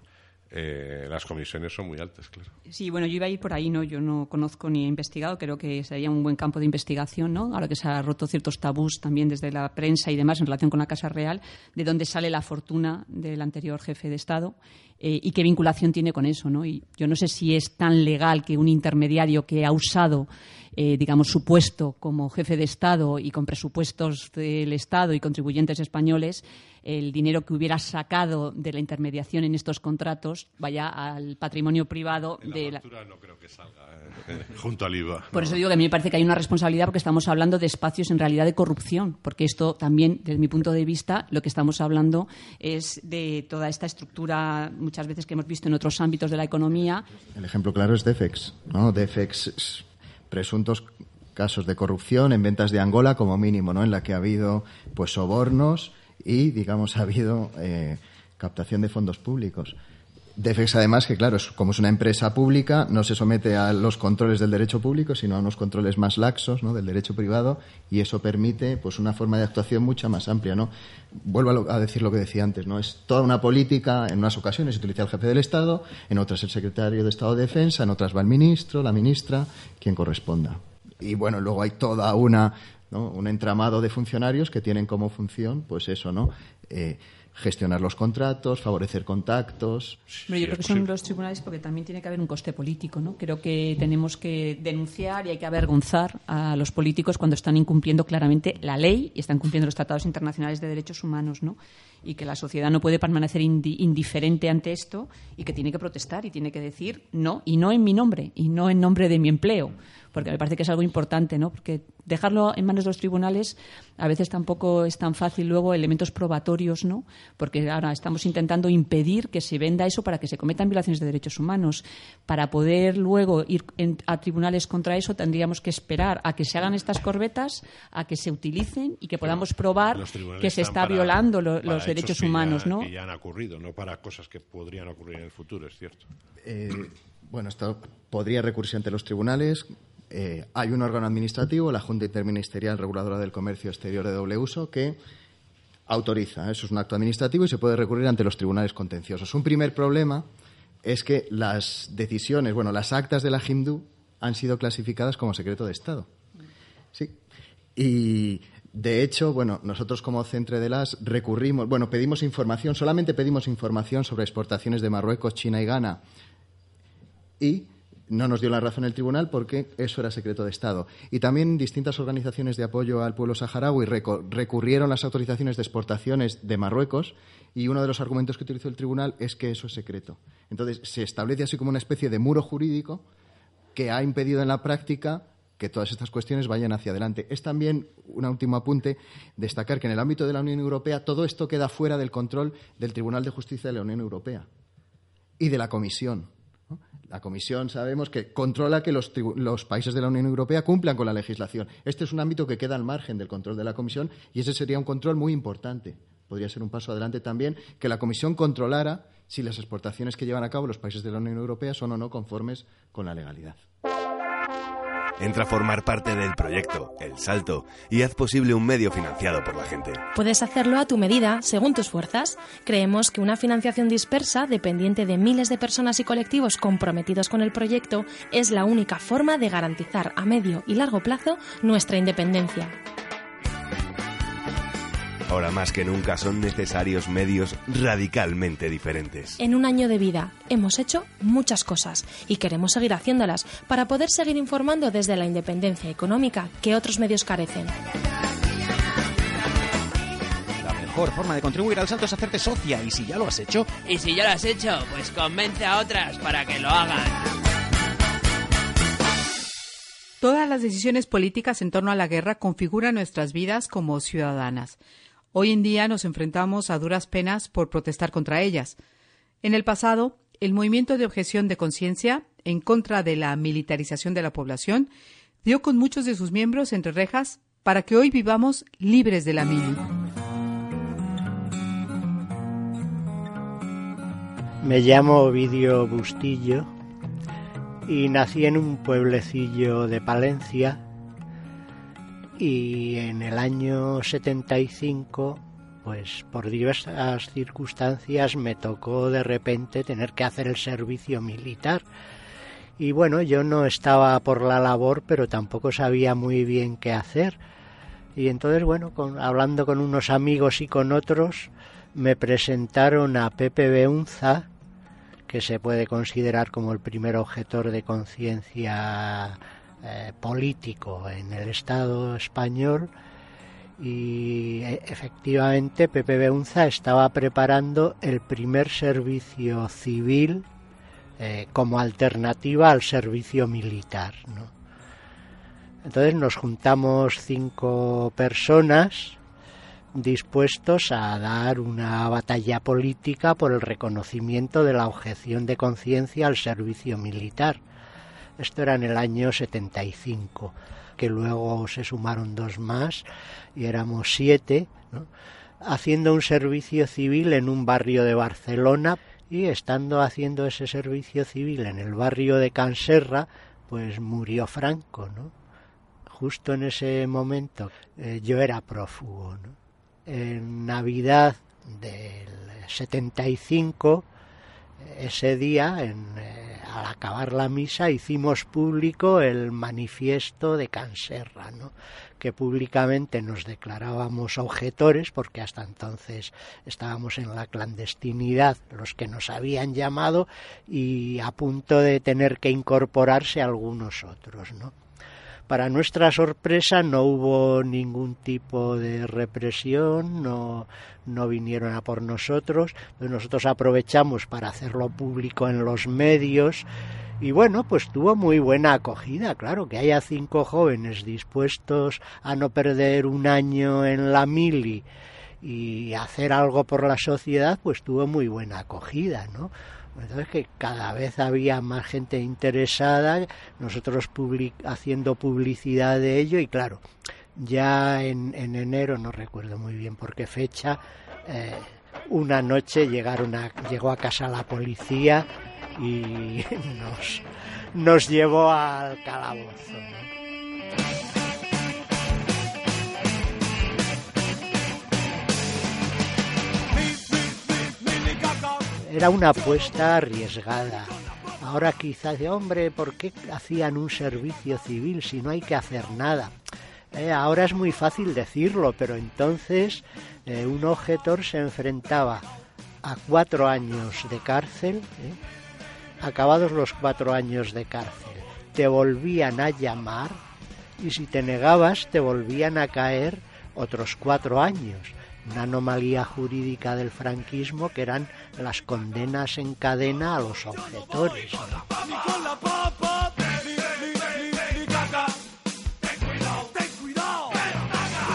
Speaker 5: eh, las comisiones son muy altas, claro.
Speaker 4: Sí, bueno, yo iba a por ahí, ¿no? Yo no conozco ni he investigado, creo que sería un buen campo de investigación, ¿no? Ahora que se ha roto ciertos tabús también desde la prensa y demás en relación con la Casa Real, de dónde sale la fortuna del anterior jefe de Estado eh, y qué vinculación tiene con eso, ¿no? Y yo no sé si es tan legal que un intermediario que ha usado eh, digamos, su puesto como jefe de Estado y con presupuestos del Estado y contribuyentes españoles, el dinero que hubiera sacado de la intermediación en estos contratos vaya al patrimonio privado
Speaker 5: En la
Speaker 4: de la.
Speaker 5: factura no creo que salga eh, junto al IVA.
Speaker 4: Por
Speaker 5: no.
Speaker 4: eso digo que a mí me parece que hay una responsabilidad porque estamos hablando de espacios en realidad de corrupción, porque esto también, desde mi punto de vista, lo que estamos hablando es de toda esta estructura, muchas veces que hemos visto en otros ámbitos de la economía,
Speaker 3: El ejemplo claro es Defex, ¿no? Defex, es presuntos casos de corrupción en ventas de Angola como mínimo, ¿no? En la que ha habido pues sobornos y, digamos, ha habido eh, captación de fondos públicos. Defex, además, que claro, como es una empresa pública, no se somete a los controles del derecho público, sino a unos controles más laxos, ¿no? Del derecho privado, y eso permite, pues, una forma de actuación mucha más amplia, ¿no? Vuelvo a decir lo que decía antes, ¿no? Es toda una política, en unas ocasiones se utiliza el jefe del Estado, en otras el secretario de Estado de Defensa, en otras va el ministro, la ministra, quien corresponda. Y bueno, luego hay toda una, un entramado de funcionarios que tienen como función, pues eso, ¿no? Eh, gestionar los contratos, favorecer contactos.
Speaker 4: Pero yo creo que son los tribunales porque también tiene que haber un coste político, ¿no? Creo que tenemos que denunciar y hay que avergonzar a los políticos cuando están incumpliendo claramente la ley y están cumpliendo los tratados internacionales de derechos humanos, ¿no? Y que la sociedad no puede permanecer indi- indiferente ante esto y que tiene que protestar y tiene que decir no y no en mi nombre y no en nombre de mi empleo, porque me parece que es algo importante, ¿no? Porque dejarlo en manos de los tribunales a veces tampoco es tan fácil luego elementos probatorios, ¿no? Porque ahora estamos intentando impedir que se venda eso para que se cometan violaciones de derechos humanos. Para poder luego ir en- a tribunales contra eso tendríamos que esperar a que se hagan estas corbetas, a que se utilicen y que podamos probar que se
Speaker 5: están
Speaker 4: está
Speaker 5: para-
Speaker 4: violando lo-
Speaker 5: para
Speaker 4: los derechos
Speaker 5: que ya-
Speaker 4: humanos, ¿no?
Speaker 5: Que ya han ocurrido, no para cosas que podrían ocurrir en el futuro, es cierto.
Speaker 3: Eh, bueno, esto podría recurrirse ante los tribunales. Eh, hay un órgano administrativo, la Junta Interministerial Reguladora del Comercio Exterior de Doble Uso, que autoriza. Eso es un acto administrativo y se puede recurrir ante los tribunales contenciosos. Un primer problema es que las decisiones, bueno, las actas de la Hindú han sido clasificadas como secreto de Estado. Sí. Y de hecho, bueno, nosotros como Centre de las recurrimos, bueno, pedimos información, solamente pedimos información sobre exportaciones de Marruecos, China y Ghana y no nos dio la razón el tribunal porque eso era secreto de Estado. Y también distintas organizaciones de apoyo al pueblo saharaui recurrieron las autorizaciones de exportaciones de Marruecos y uno de los argumentos que utilizó el tribunal es que eso es secreto. Entonces se establece así como una especie de muro jurídico que ha impedido en la práctica que todas estas cuestiones vayan hacia adelante. Es también, un último apunte, destacar que en el ámbito de la Unión Europea todo esto queda fuera del control del Tribunal de Justicia de la Unión Europea y de la Comisión. La Comisión sabemos que controla que los, los países de la Unión Europea cumplan con la legislación. Este es un ámbito que queda al margen del control de la Comisión y ese sería un control muy importante. Podría ser un paso adelante también que la Comisión controlara si las exportaciones que llevan a cabo los países de la Unión Europea son o no conformes con la legalidad.
Speaker 6: Entra a formar parte del proyecto El Salto y haz posible un medio financiado por la gente.
Speaker 16: Puedes hacerlo a tu medida, según tus fuerzas. Creemos que una financiación dispersa, dependiente de miles de personas y colectivos comprometidos con el proyecto, es la única forma de garantizar a medio y largo plazo nuestra independencia.
Speaker 6: Ahora más que nunca son necesarios medios radicalmente diferentes.
Speaker 16: En un año de vida hemos hecho muchas cosas y queremos seguir haciéndolas para poder seguir informando desde la independencia económica que otros medios carecen.
Speaker 10: La mejor forma de contribuir al salto es hacerte socia y si ya lo has hecho,
Speaker 9: Y si ya lo has hecho, pues convence a otras para que lo hagan.
Speaker 2: Todas las decisiones políticas en torno a la guerra configuran nuestras vidas como ciudadanas. Hoy en día nos enfrentamos a duras penas por protestar contra ellas. En el pasado, el movimiento de objeción de conciencia en contra de la militarización de la población dio con muchos de sus miembros entre rejas para que hoy vivamos libres de la mili.
Speaker 17: Me llamo Ovidio Bustillo y nací en un pueblecillo de Palencia y en el año 75 pues por diversas circunstancias me tocó de repente tener que hacer el servicio militar. Y bueno, yo no estaba por la labor, pero tampoco sabía muy bien qué hacer. Y entonces, bueno, hablando con unos amigos y con otros, me presentaron a Pepe Beunza, que se puede considerar como el primer objetor de conciencia eh, político en el Estado español, y e, efectivamente Pepe Beunza estaba preparando el primer servicio civil eh, como alternativa al servicio militar. Entonces nos juntamos cinco personas dispuestos a dar una batalla política por el reconocimiento de la objeción de conciencia al servicio militar. Esto era en el año 75 que luego se sumaron dos más y éramos siete, haciendo un servicio civil en un barrio de Barcelona y estando haciendo ese servicio civil en el barrio de Canserra, pues murió Franco, ¿no? Justo en ese momento eh, yo era prófugo, ¿no? En Navidad del 75, ese día, en, eh, al acabar la misa hicimos público el manifiesto de Canserra, ¿no? que públicamente nos declarábamos objetores, porque hasta entonces estábamos en la clandestinidad los que nos habían llamado y a punto de tener que incorporarse algunos otros, ¿no? Para nuestra sorpresa no hubo ningún tipo de represión, no, no vinieron a por nosotros, nosotros aprovechamos para hacerlo público en los medios y bueno, pues tuvo muy buena acogida, claro, que haya cinco jóvenes dispuestos a no perder un año en la mili y hacer algo por la sociedad, pues tuvo muy buena acogida, ¿no? Entonces que cada vez había más gente interesada, nosotros haciendo publicidad de ello y claro, ya en, enero, no recuerdo muy bien por qué fecha, eh, una noche llegaron a, llegó a casa la policía y nos, nos llevó al calabozo. Era una apuesta arriesgada. Ahora quizás de hombre, ¿por qué hacían un servicio civil si no hay que hacer nada? Eh, ahora es muy fácil decirlo, pero entonces eh, un objetor se enfrentaba a cuatro años de cárcel, eh, acabados los cuatro años de cárcel, te volvían a llamar y si te negabas te volvían a caer otros cuatro años una anomalía jurídica del franquismo que eran las condenas en cadena a los objetores.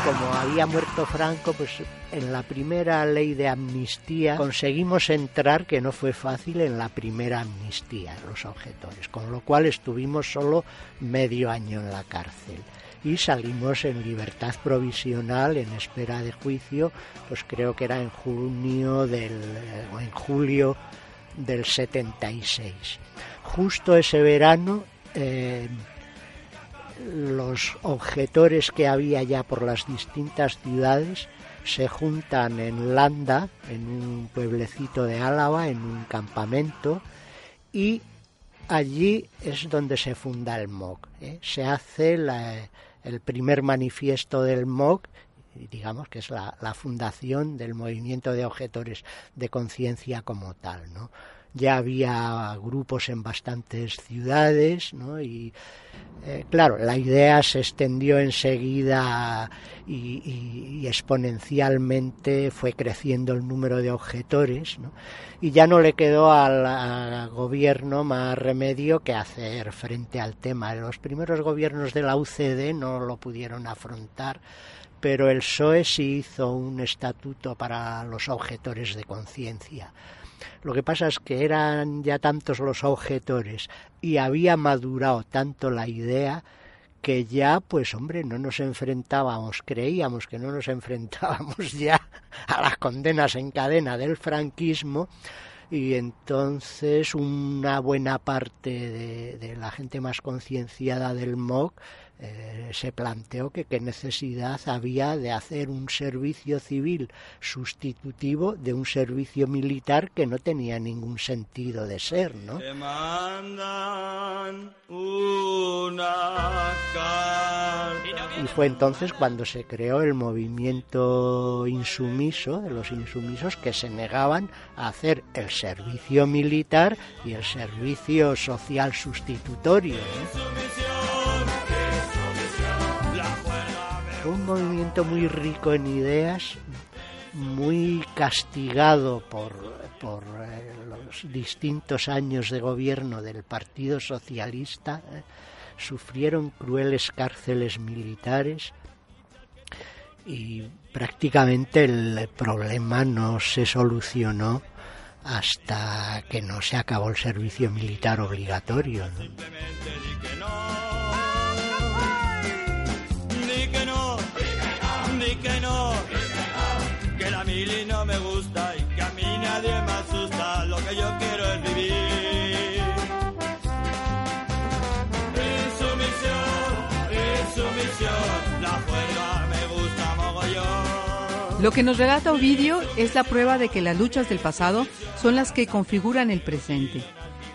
Speaker 17: como había muerto Franco, pues en la primera ley de amnistía conseguimos entrar, que no fue fácil, en la primera amnistía, los objetores, con lo cual estuvimos solo medio año en la cárcel y salimos en libertad provisional en espera de juicio, pues creo que era en junio del o en julio del 76. Justo ese verano eh, los objetores que había ya por las distintas ciudades se juntan en Landa, en un pueblecito de Álava, en un campamento, y allí es donde se funda el MOC. ¿eh? Se hace la, el primer manifiesto del MOC, digamos que es la, fundación del movimiento de objetores de conciencia como tal, ¿no? Ya había grupos en bastantes ciudades, ¿no? Y eh, claro, la idea se extendió enseguida y, exponencialmente fue creciendo el número de objetores, y ya no le quedó al, gobierno más remedio que hacer frente al tema. Los primeros gobiernos de la UCD no lo pudieron afrontar, pero el PSOE sí hizo un estatuto para los objetores de conciencia. Lo que pasa es que eran ya tantos los objetores y había madurado tanto la idea que ya, pues hombre, no nos enfrentábamos, creíamos que no nos enfrentábamos ya a las condenas en cadena del franquismo, y entonces una buena parte de, la gente más concienciada del MOC eh, se planteó que qué necesidad había de hacer un servicio civil sustitutivo de un servicio militar que no tenía ningún sentido de ser, ¿no?
Speaker 18: Te mandan una carta.
Speaker 17: Y fue entonces cuando se creó el movimiento insumiso, de los insumisos que se negaban a hacer el servicio militar y el servicio social sustitutorio. ¿no? Un movimiento muy rico en ideas, muy castigado por, por eh, los distintos años de gobierno del Partido Socialista. eh, Sufrieron crueles cárceles militares y prácticamente el problema no se solucionó hasta que no se acabó el servicio militar obligatorio. ¿no?
Speaker 18: Lo que.
Speaker 2: Lo que nos relata Ovidio es la prueba de que las luchas del pasado son las que configuran el presente.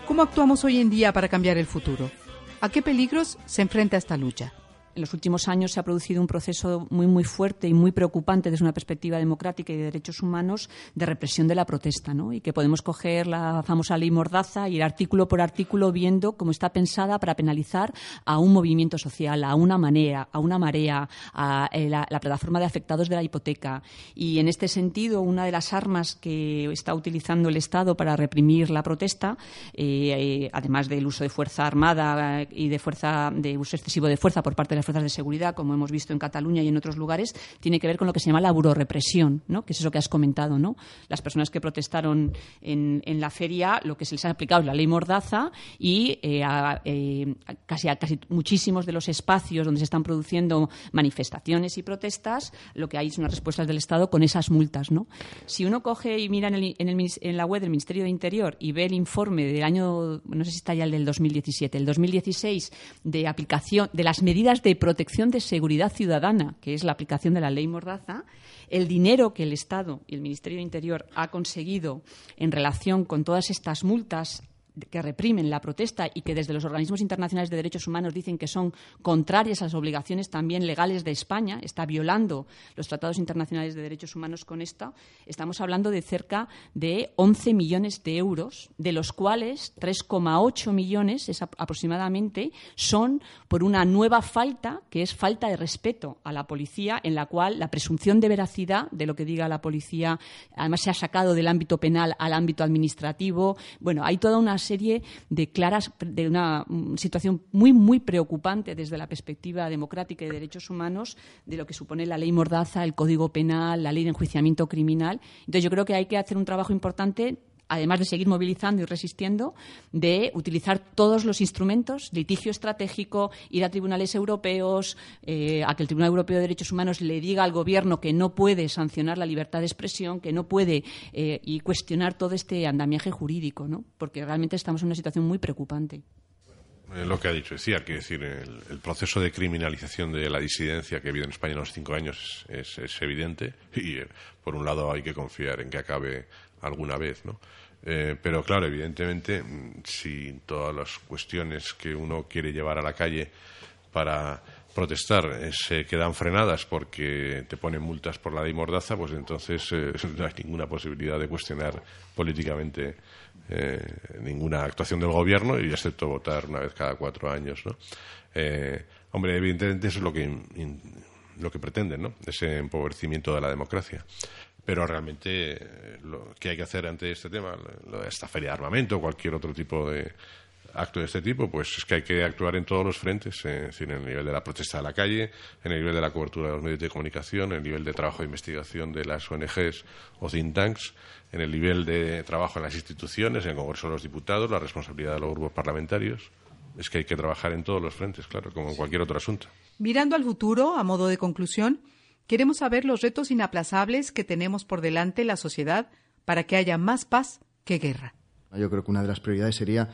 Speaker 2: ¿Cómo actuamos hoy en día para cambiar el futuro? ¿A qué peligros se enfrenta esta lucha?
Speaker 4: En los últimos años se ha producido un proceso muy muy fuerte y muy preocupante desde una perspectiva democrática y de derechos humanos de represión de la protesta, ¿no? Y que podemos coger la famosa ley Mordaza y ir artículo por artículo viendo cómo está pensada para penalizar a un movimiento social, a una manera, a una marea, a eh, la, la plataforma de afectados de la hipoteca. Y en este sentido, una de las armas que está utilizando el Estado para reprimir la protesta, eh, eh, además del uso de fuerza armada y de fuerza de uso excesivo de fuerza por parte de las fuerzas de seguridad, como hemos visto en Cataluña y en otros lugares, tiene que ver con lo que se llama la burorepresión, ¿no? que es eso que has comentado. ¿no? Las personas que protestaron en, en la feria, lo que se les ha aplicado es la ley Mordaza y eh, eh, casi, a casi muchísimos de los espacios donde se están produciendo manifestaciones y protestas, lo que hay son unas respuestas del Estado con esas multas. ¿no? Si uno coge y mira en, el, en, el en la web del Ministerio de Interior y ve el informe del año, no sé si está ya el del 2017, el 2016 de aplicación de las medidas de protección de seguridad ciudadana, que es la aplicación de la ley Mordaza, el dinero que el Estado y el Ministerio de Interior ha conseguido en relación con todas estas multas que reprimen la protesta y que desde los organismos internacionales de derechos humanos dicen que son contrarias a las obligaciones también legales de España, está violando los tratados internacionales de derechos humanos con esto, estamos hablando de cerca de 11 millones de euros, de los cuales 3,8 millones es ap- aproximadamente son por una nueva falta, que es falta de respeto a la policía, en la cual la presunción de veracidad de lo que diga la policía, además se ha sacado del ámbito penal al ámbito administrativo. Bueno, hay toda una serie de claras, de una mm, situación muy, muy preocupante desde la perspectiva democrática y de derechos humanos de lo que supone la ley Mordaza, el Código Penal, la ley de enjuiciamiento criminal. Entonces, yo creo que hay que hacer un trabajo importante además de seguir movilizando y resistiendo, de utilizar todos los instrumentos, litigio estratégico, ir a tribunales europeos, eh, a que el Tribunal Europeo de Derechos Humanos le diga al Gobierno que no puede sancionar la libertad de expresión, que no puede eh, y cuestionar todo este andamiaje jurídico, ¿no? porque realmente estamos en una situación muy preocupante.
Speaker 5: Eh, lo que ha dicho, decía que decir, el, proceso de criminalización de la disidencia que ha habido en España en los cinco años es, es evidente y, eh, por un lado, hay que confiar en que acabe alguna vez, ¿no? Eh, pero, claro, evidentemente, mm, si todas las cuestiones que uno quiere llevar a la calle para protestar eh, se quedan frenadas porque te ponen multas por la ley Mordaza, pues entonces eh, no hay ninguna posibilidad de cuestionar políticamente ninguna actuación del gobierno y excepto votar una vez cada cuatro años, ¿no? Hombre, evidentemente eso es lo que lo que pretenden, ¿no? Ese empobrecimiento de la democracia. Pero realmente eh, lo que hay que hacer ante este tema, lo de esta feria de armamento, cualquier otro tipo de acto de este tipo, pues es que hay que actuar en todos los frentes, eh, es decir, en el nivel de la protesta de la calle, en el nivel de la cobertura de los medios de comunicación, en el nivel de trabajo de investigación de las ONGs o think tanks, en el nivel de trabajo en las instituciones, en el Congreso de los Diputados, la responsabilidad de los grupos parlamentarios. es que hay que trabajar en todos los frentes, claro, como en cualquier otro asunto.
Speaker 2: Mirando al futuro, a modo de conclusión, queremos saber los retos inaplazables que tenemos por delante la sociedad para que haya más paz que guerra.
Speaker 3: Yo creo que una de las prioridades sería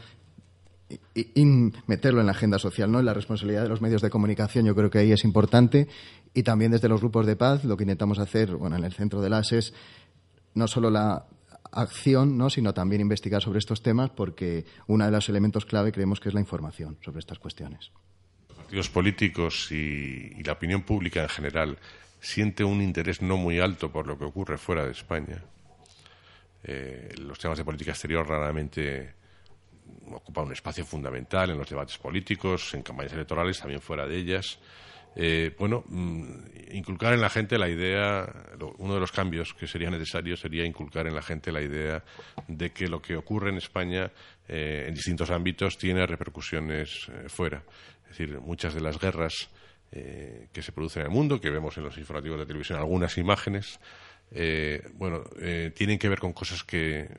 Speaker 3: meterlo en la agenda social, ¿no? En la responsabilidad de los medios de comunicación, yo creo que ahí es importante. Y también desde los grupos de paz, lo que intentamos hacer, bueno, en el centro de las es no solo la acción, ¿no? sino también investigar sobre estos temas, porque uno de los elementos clave creemos que es la información sobre estas cuestiones.
Speaker 5: Los partidos políticos y, y la opinión pública en general siente un interés no muy alto por lo que ocurre fuera de España. Eh, los temas de política exterior raramente ocupan un espacio fundamental en los debates políticos, en campañas electorales, también fuera de ellas. Eh, bueno, mm, inculcar en la gente la idea, uno de los cambios que sería necesario sería inculcar en la gente la idea de que lo que ocurre en España eh, en distintos ámbitos tiene repercusiones fuera. Es decir, muchas de las guerras eh, que se producen en el mundo, que vemos en los informativos de televisión algunas imágenes, eh, bueno, eh, tienen que ver con cosas que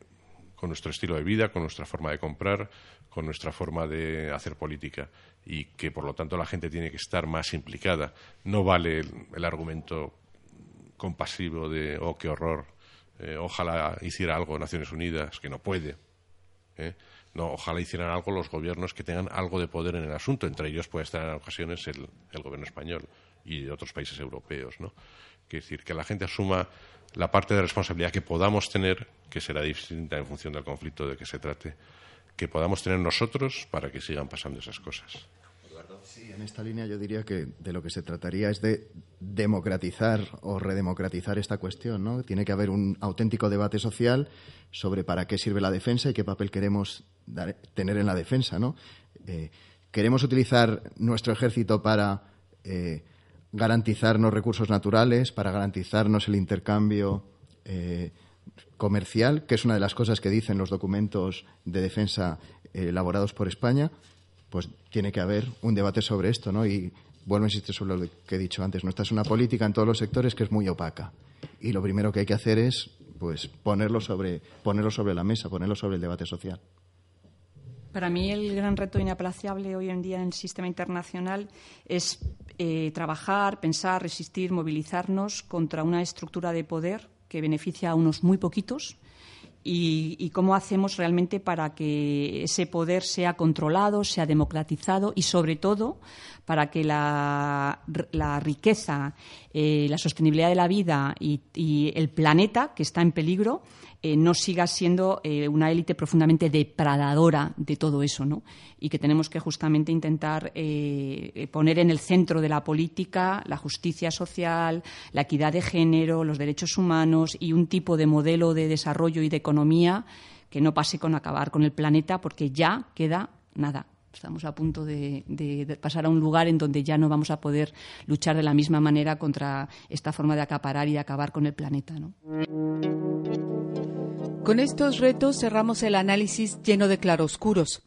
Speaker 5: con nuestro estilo de vida, con nuestra forma de comprar, con nuestra forma de hacer política y que por lo tanto la gente tiene que estar más implicada. No vale el, el argumento compasivo de oh qué horror, eh, ojalá hiciera algo Naciones Unidas, que no puede. ¿eh? No, ojalá hicieran algo los gobiernos que tengan algo de poder en el asunto. Entre ellos puede estar en ocasiones el, el gobierno español y de otros países europeos. ¿no? Quiere decir, que la gente asuma la parte de responsabilidad que podamos tener, que será distinta en función del conflicto de que se trate, que podamos tener nosotros para que sigan pasando esas cosas.
Speaker 3: Sí, en esta línea yo diría que de lo que se trataría es de democratizar o redemocratizar esta cuestión, ¿no? Tiene que haber un auténtico debate social sobre para qué sirve la defensa y qué papel queremos tener en la defensa, ¿no? Eh, ¿Queremos utilizar nuestro ejército para eh, garantizarnos recursos naturales, para garantizarnos el intercambio eh, comercial, que es una de las cosas que dicen los documentos de defensa elaborados por España? pues tiene que haber un debate sobre esto, ¿no? Y vuelvo a insistir sobre lo que he dicho antes. Nuestra es una política en todos los sectores que es muy opaca. Y lo primero que hay que hacer es, pues, ponerlo sobre, ponerlo sobre la mesa, ponerlo sobre el debate social.
Speaker 4: Para mí el gran reto inaplazable hoy en día en el sistema internacional es eh, trabajar, pensar, resistir, movilizarnos contra una estructura de poder que beneficia a unos muy poquitos y, cómo hacemos realmente para que ese poder sea controlado, sea democratizado y, sobre todo, para que la, la riqueza, eh, la sostenibilidad de la vida y el planeta, que está en peligro, eh, no siga siendo eh, una élite profundamente depredadora de todo eso, ¿no? Y que tenemos que justamente intentar eh, poner en el centro de la política la justicia social, la equidad de género, los derechos humanos y un tipo de modelo de desarrollo y de economía que no pase con acabar con el planeta, porque ya queda nada. Estamos a punto de, pasar a un lugar en donde ya no vamos a poder luchar de la misma manera contra esta forma de acaparar y acabar con el planeta, ¿no?
Speaker 2: Con estos retos cerramos el análisis lleno de claroscuros,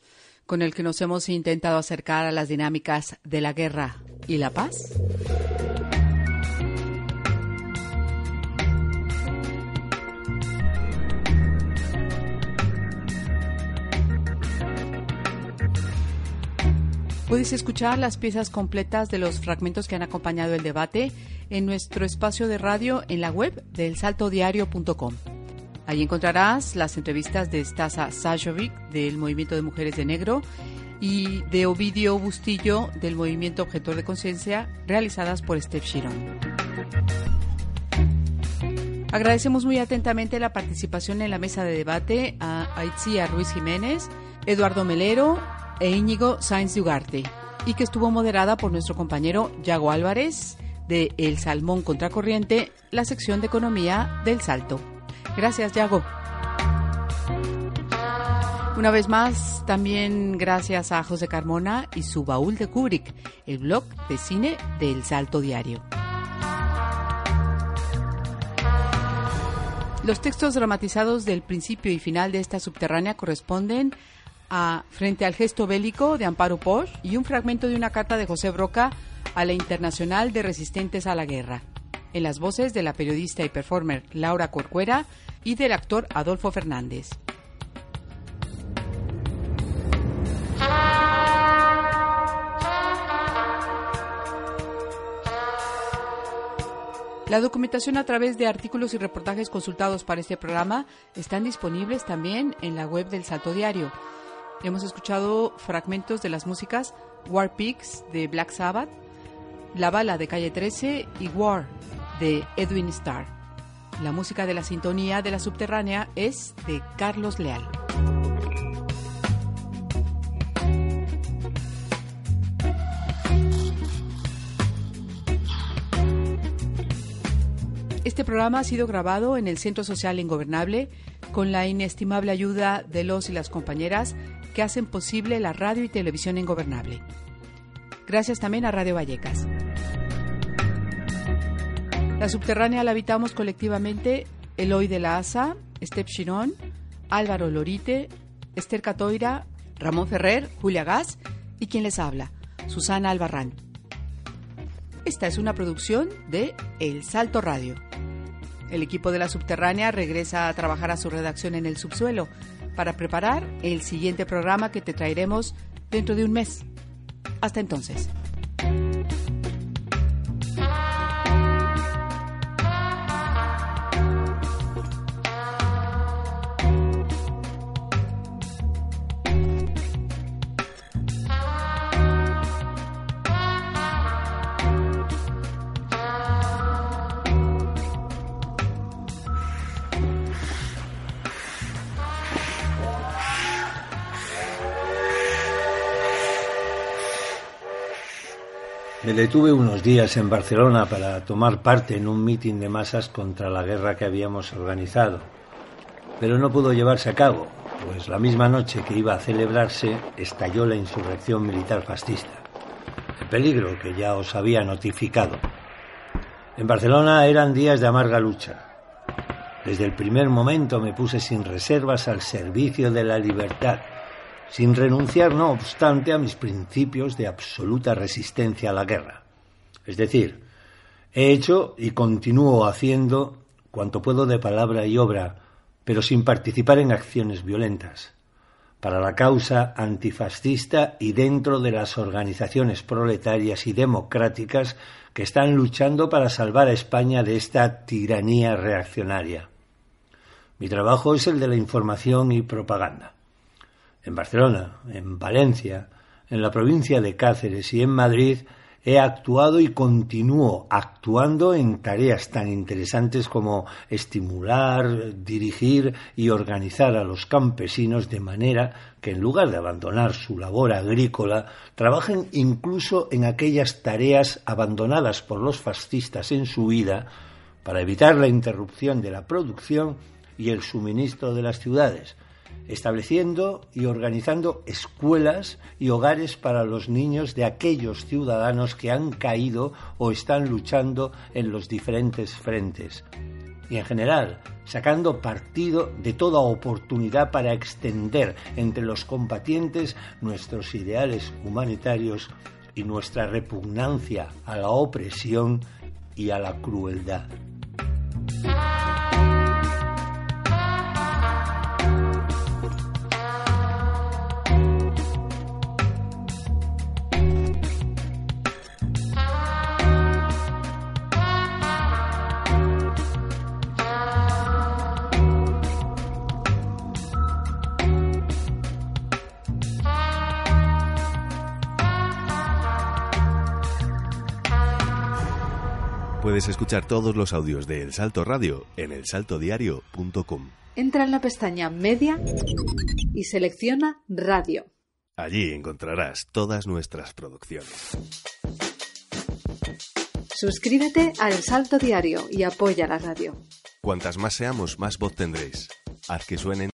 Speaker 2: con el que nos hemos intentado acercar a las dinámicas de la guerra y la paz. Puedes escuchar las piezas completas de los fragmentos que han acompañado el debate en nuestro espacio de radio en la web del saltodiario.com. Ahí encontrarás las entrevistas de Stasa Sajovic del Movimiento de Mujeres de Negro y de Ovidio Bustillo del Movimiento Objetor de Conciencia realizadas por Steph Chiron. Agradecemos muy atentamente la participación en la mesa de debate a Aitzia Ruiz Jiménez, Eduardo Melero e Íñigo Sainz de Ugarte, y que estuvo moderada por nuestro compañero Yago Álvarez de El Salmón Contracorriente, la sección de economía del Salto. Gracias, Yago. Una vez más, también gracias a José Carmona y su baúl de Kubrick, el blog de cine del Salto Diario. Los textos dramatizados del principio y final de esta subterránea corresponden a Frente al gesto bélico de Amparo Posch y un fragmento de una carta de José Broca a la Internacional de Resistentes a la Guerra, en las voces de la periodista y performer Laura Corcuera y del actor Adolfo Fernández. La documentación a través de artículos y reportajes consultados para este programa están disponibles también en la web del Salto Diario. Hemos escuchado fragmentos de las músicas War Pigs de Black Sabbath, La Bala de Calle 13 y War de Edwin Starr. La música de la sintonía de la subterránea es de Carlos Leal. Este programa ha sido grabado en el Centro Social Ingobernable con la inestimable ayuda de los y las compañeras que hacen posible la radio y televisión ingobernable. Gracias también a Radio Vallecas. La subterránea la habitamos colectivamente Eloy de la Asa, Estep Chirón, Álvaro Lorite, Esther Catoira, Ramón Ferrer, Julia Gas y quien les habla, Susana Albarrán. Esta es una producción de El Salto Radio. El equipo de la subterránea regresa a trabajar a su redacción en el subsuelo para preparar el siguiente programa que te traeremos dentro de un mes. Hasta entonces.
Speaker 19: Me detuve unos días en Barcelona para tomar parte en un mitin de masas contra la guerra que habíamos organizado. Pero no pudo llevarse a cabo, pues la misma noche que iba a celebrarse estalló la insurrección militar fascista. El peligro que ya os había notificado. En Barcelona eran días de amarga lucha. Desde el primer momento me puse sin reservas al servicio de la libertad sin renunciar, no obstante, a mis principios de absoluta resistencia a la guerra. Es decir, he hecho y continúo haciendo cuanto puedo de palabra y obra, pero sin participar en acciones violentas, para la causa antifascista y dentro de las organizaciones proletarias y democráticas que están luchando para salvar a España de esta tiranía reaccionaria. Mi trabajo es el de la información y propaganda en Barcelona, en Valencia, en la provincia de Cáceres y en Madrid, he actuado y continúo actuando en tareas tan interesantes como estimular, dirigir y organizar a los campesinos de manera que en lugar de abandonar su labor agrícola, trabajen incluso en aquellas tareas abandonadas por los fascistas en su vida para evitar la interrupción de la producción y el suministro de las ciudades, estableciendo y organizando escuelas y hogares para los niños de aquellos ciudadanos que han caído o están luchando en los diferentes frentes. Y en general, sacando partido de toda oportunidad para extender entre los combatientes nuestros ideales humanitarios y nuestra repugnancia a la opresión y a la crueldad.
Speaker 6: Puedes escuchar todos los audios de El Salto Radio en elsaltodiario.com.
Speaker 20: Entra en la pestaña Media y selecciona Radio.
Speaker 6: Allí encontrarás todas nuestras producciones.
Speaker 20: Suscríbete a El Salto Diario y apoya la radio.
Speaker 6: Cuantas más seamos, más voz tendréis. Haz que suenen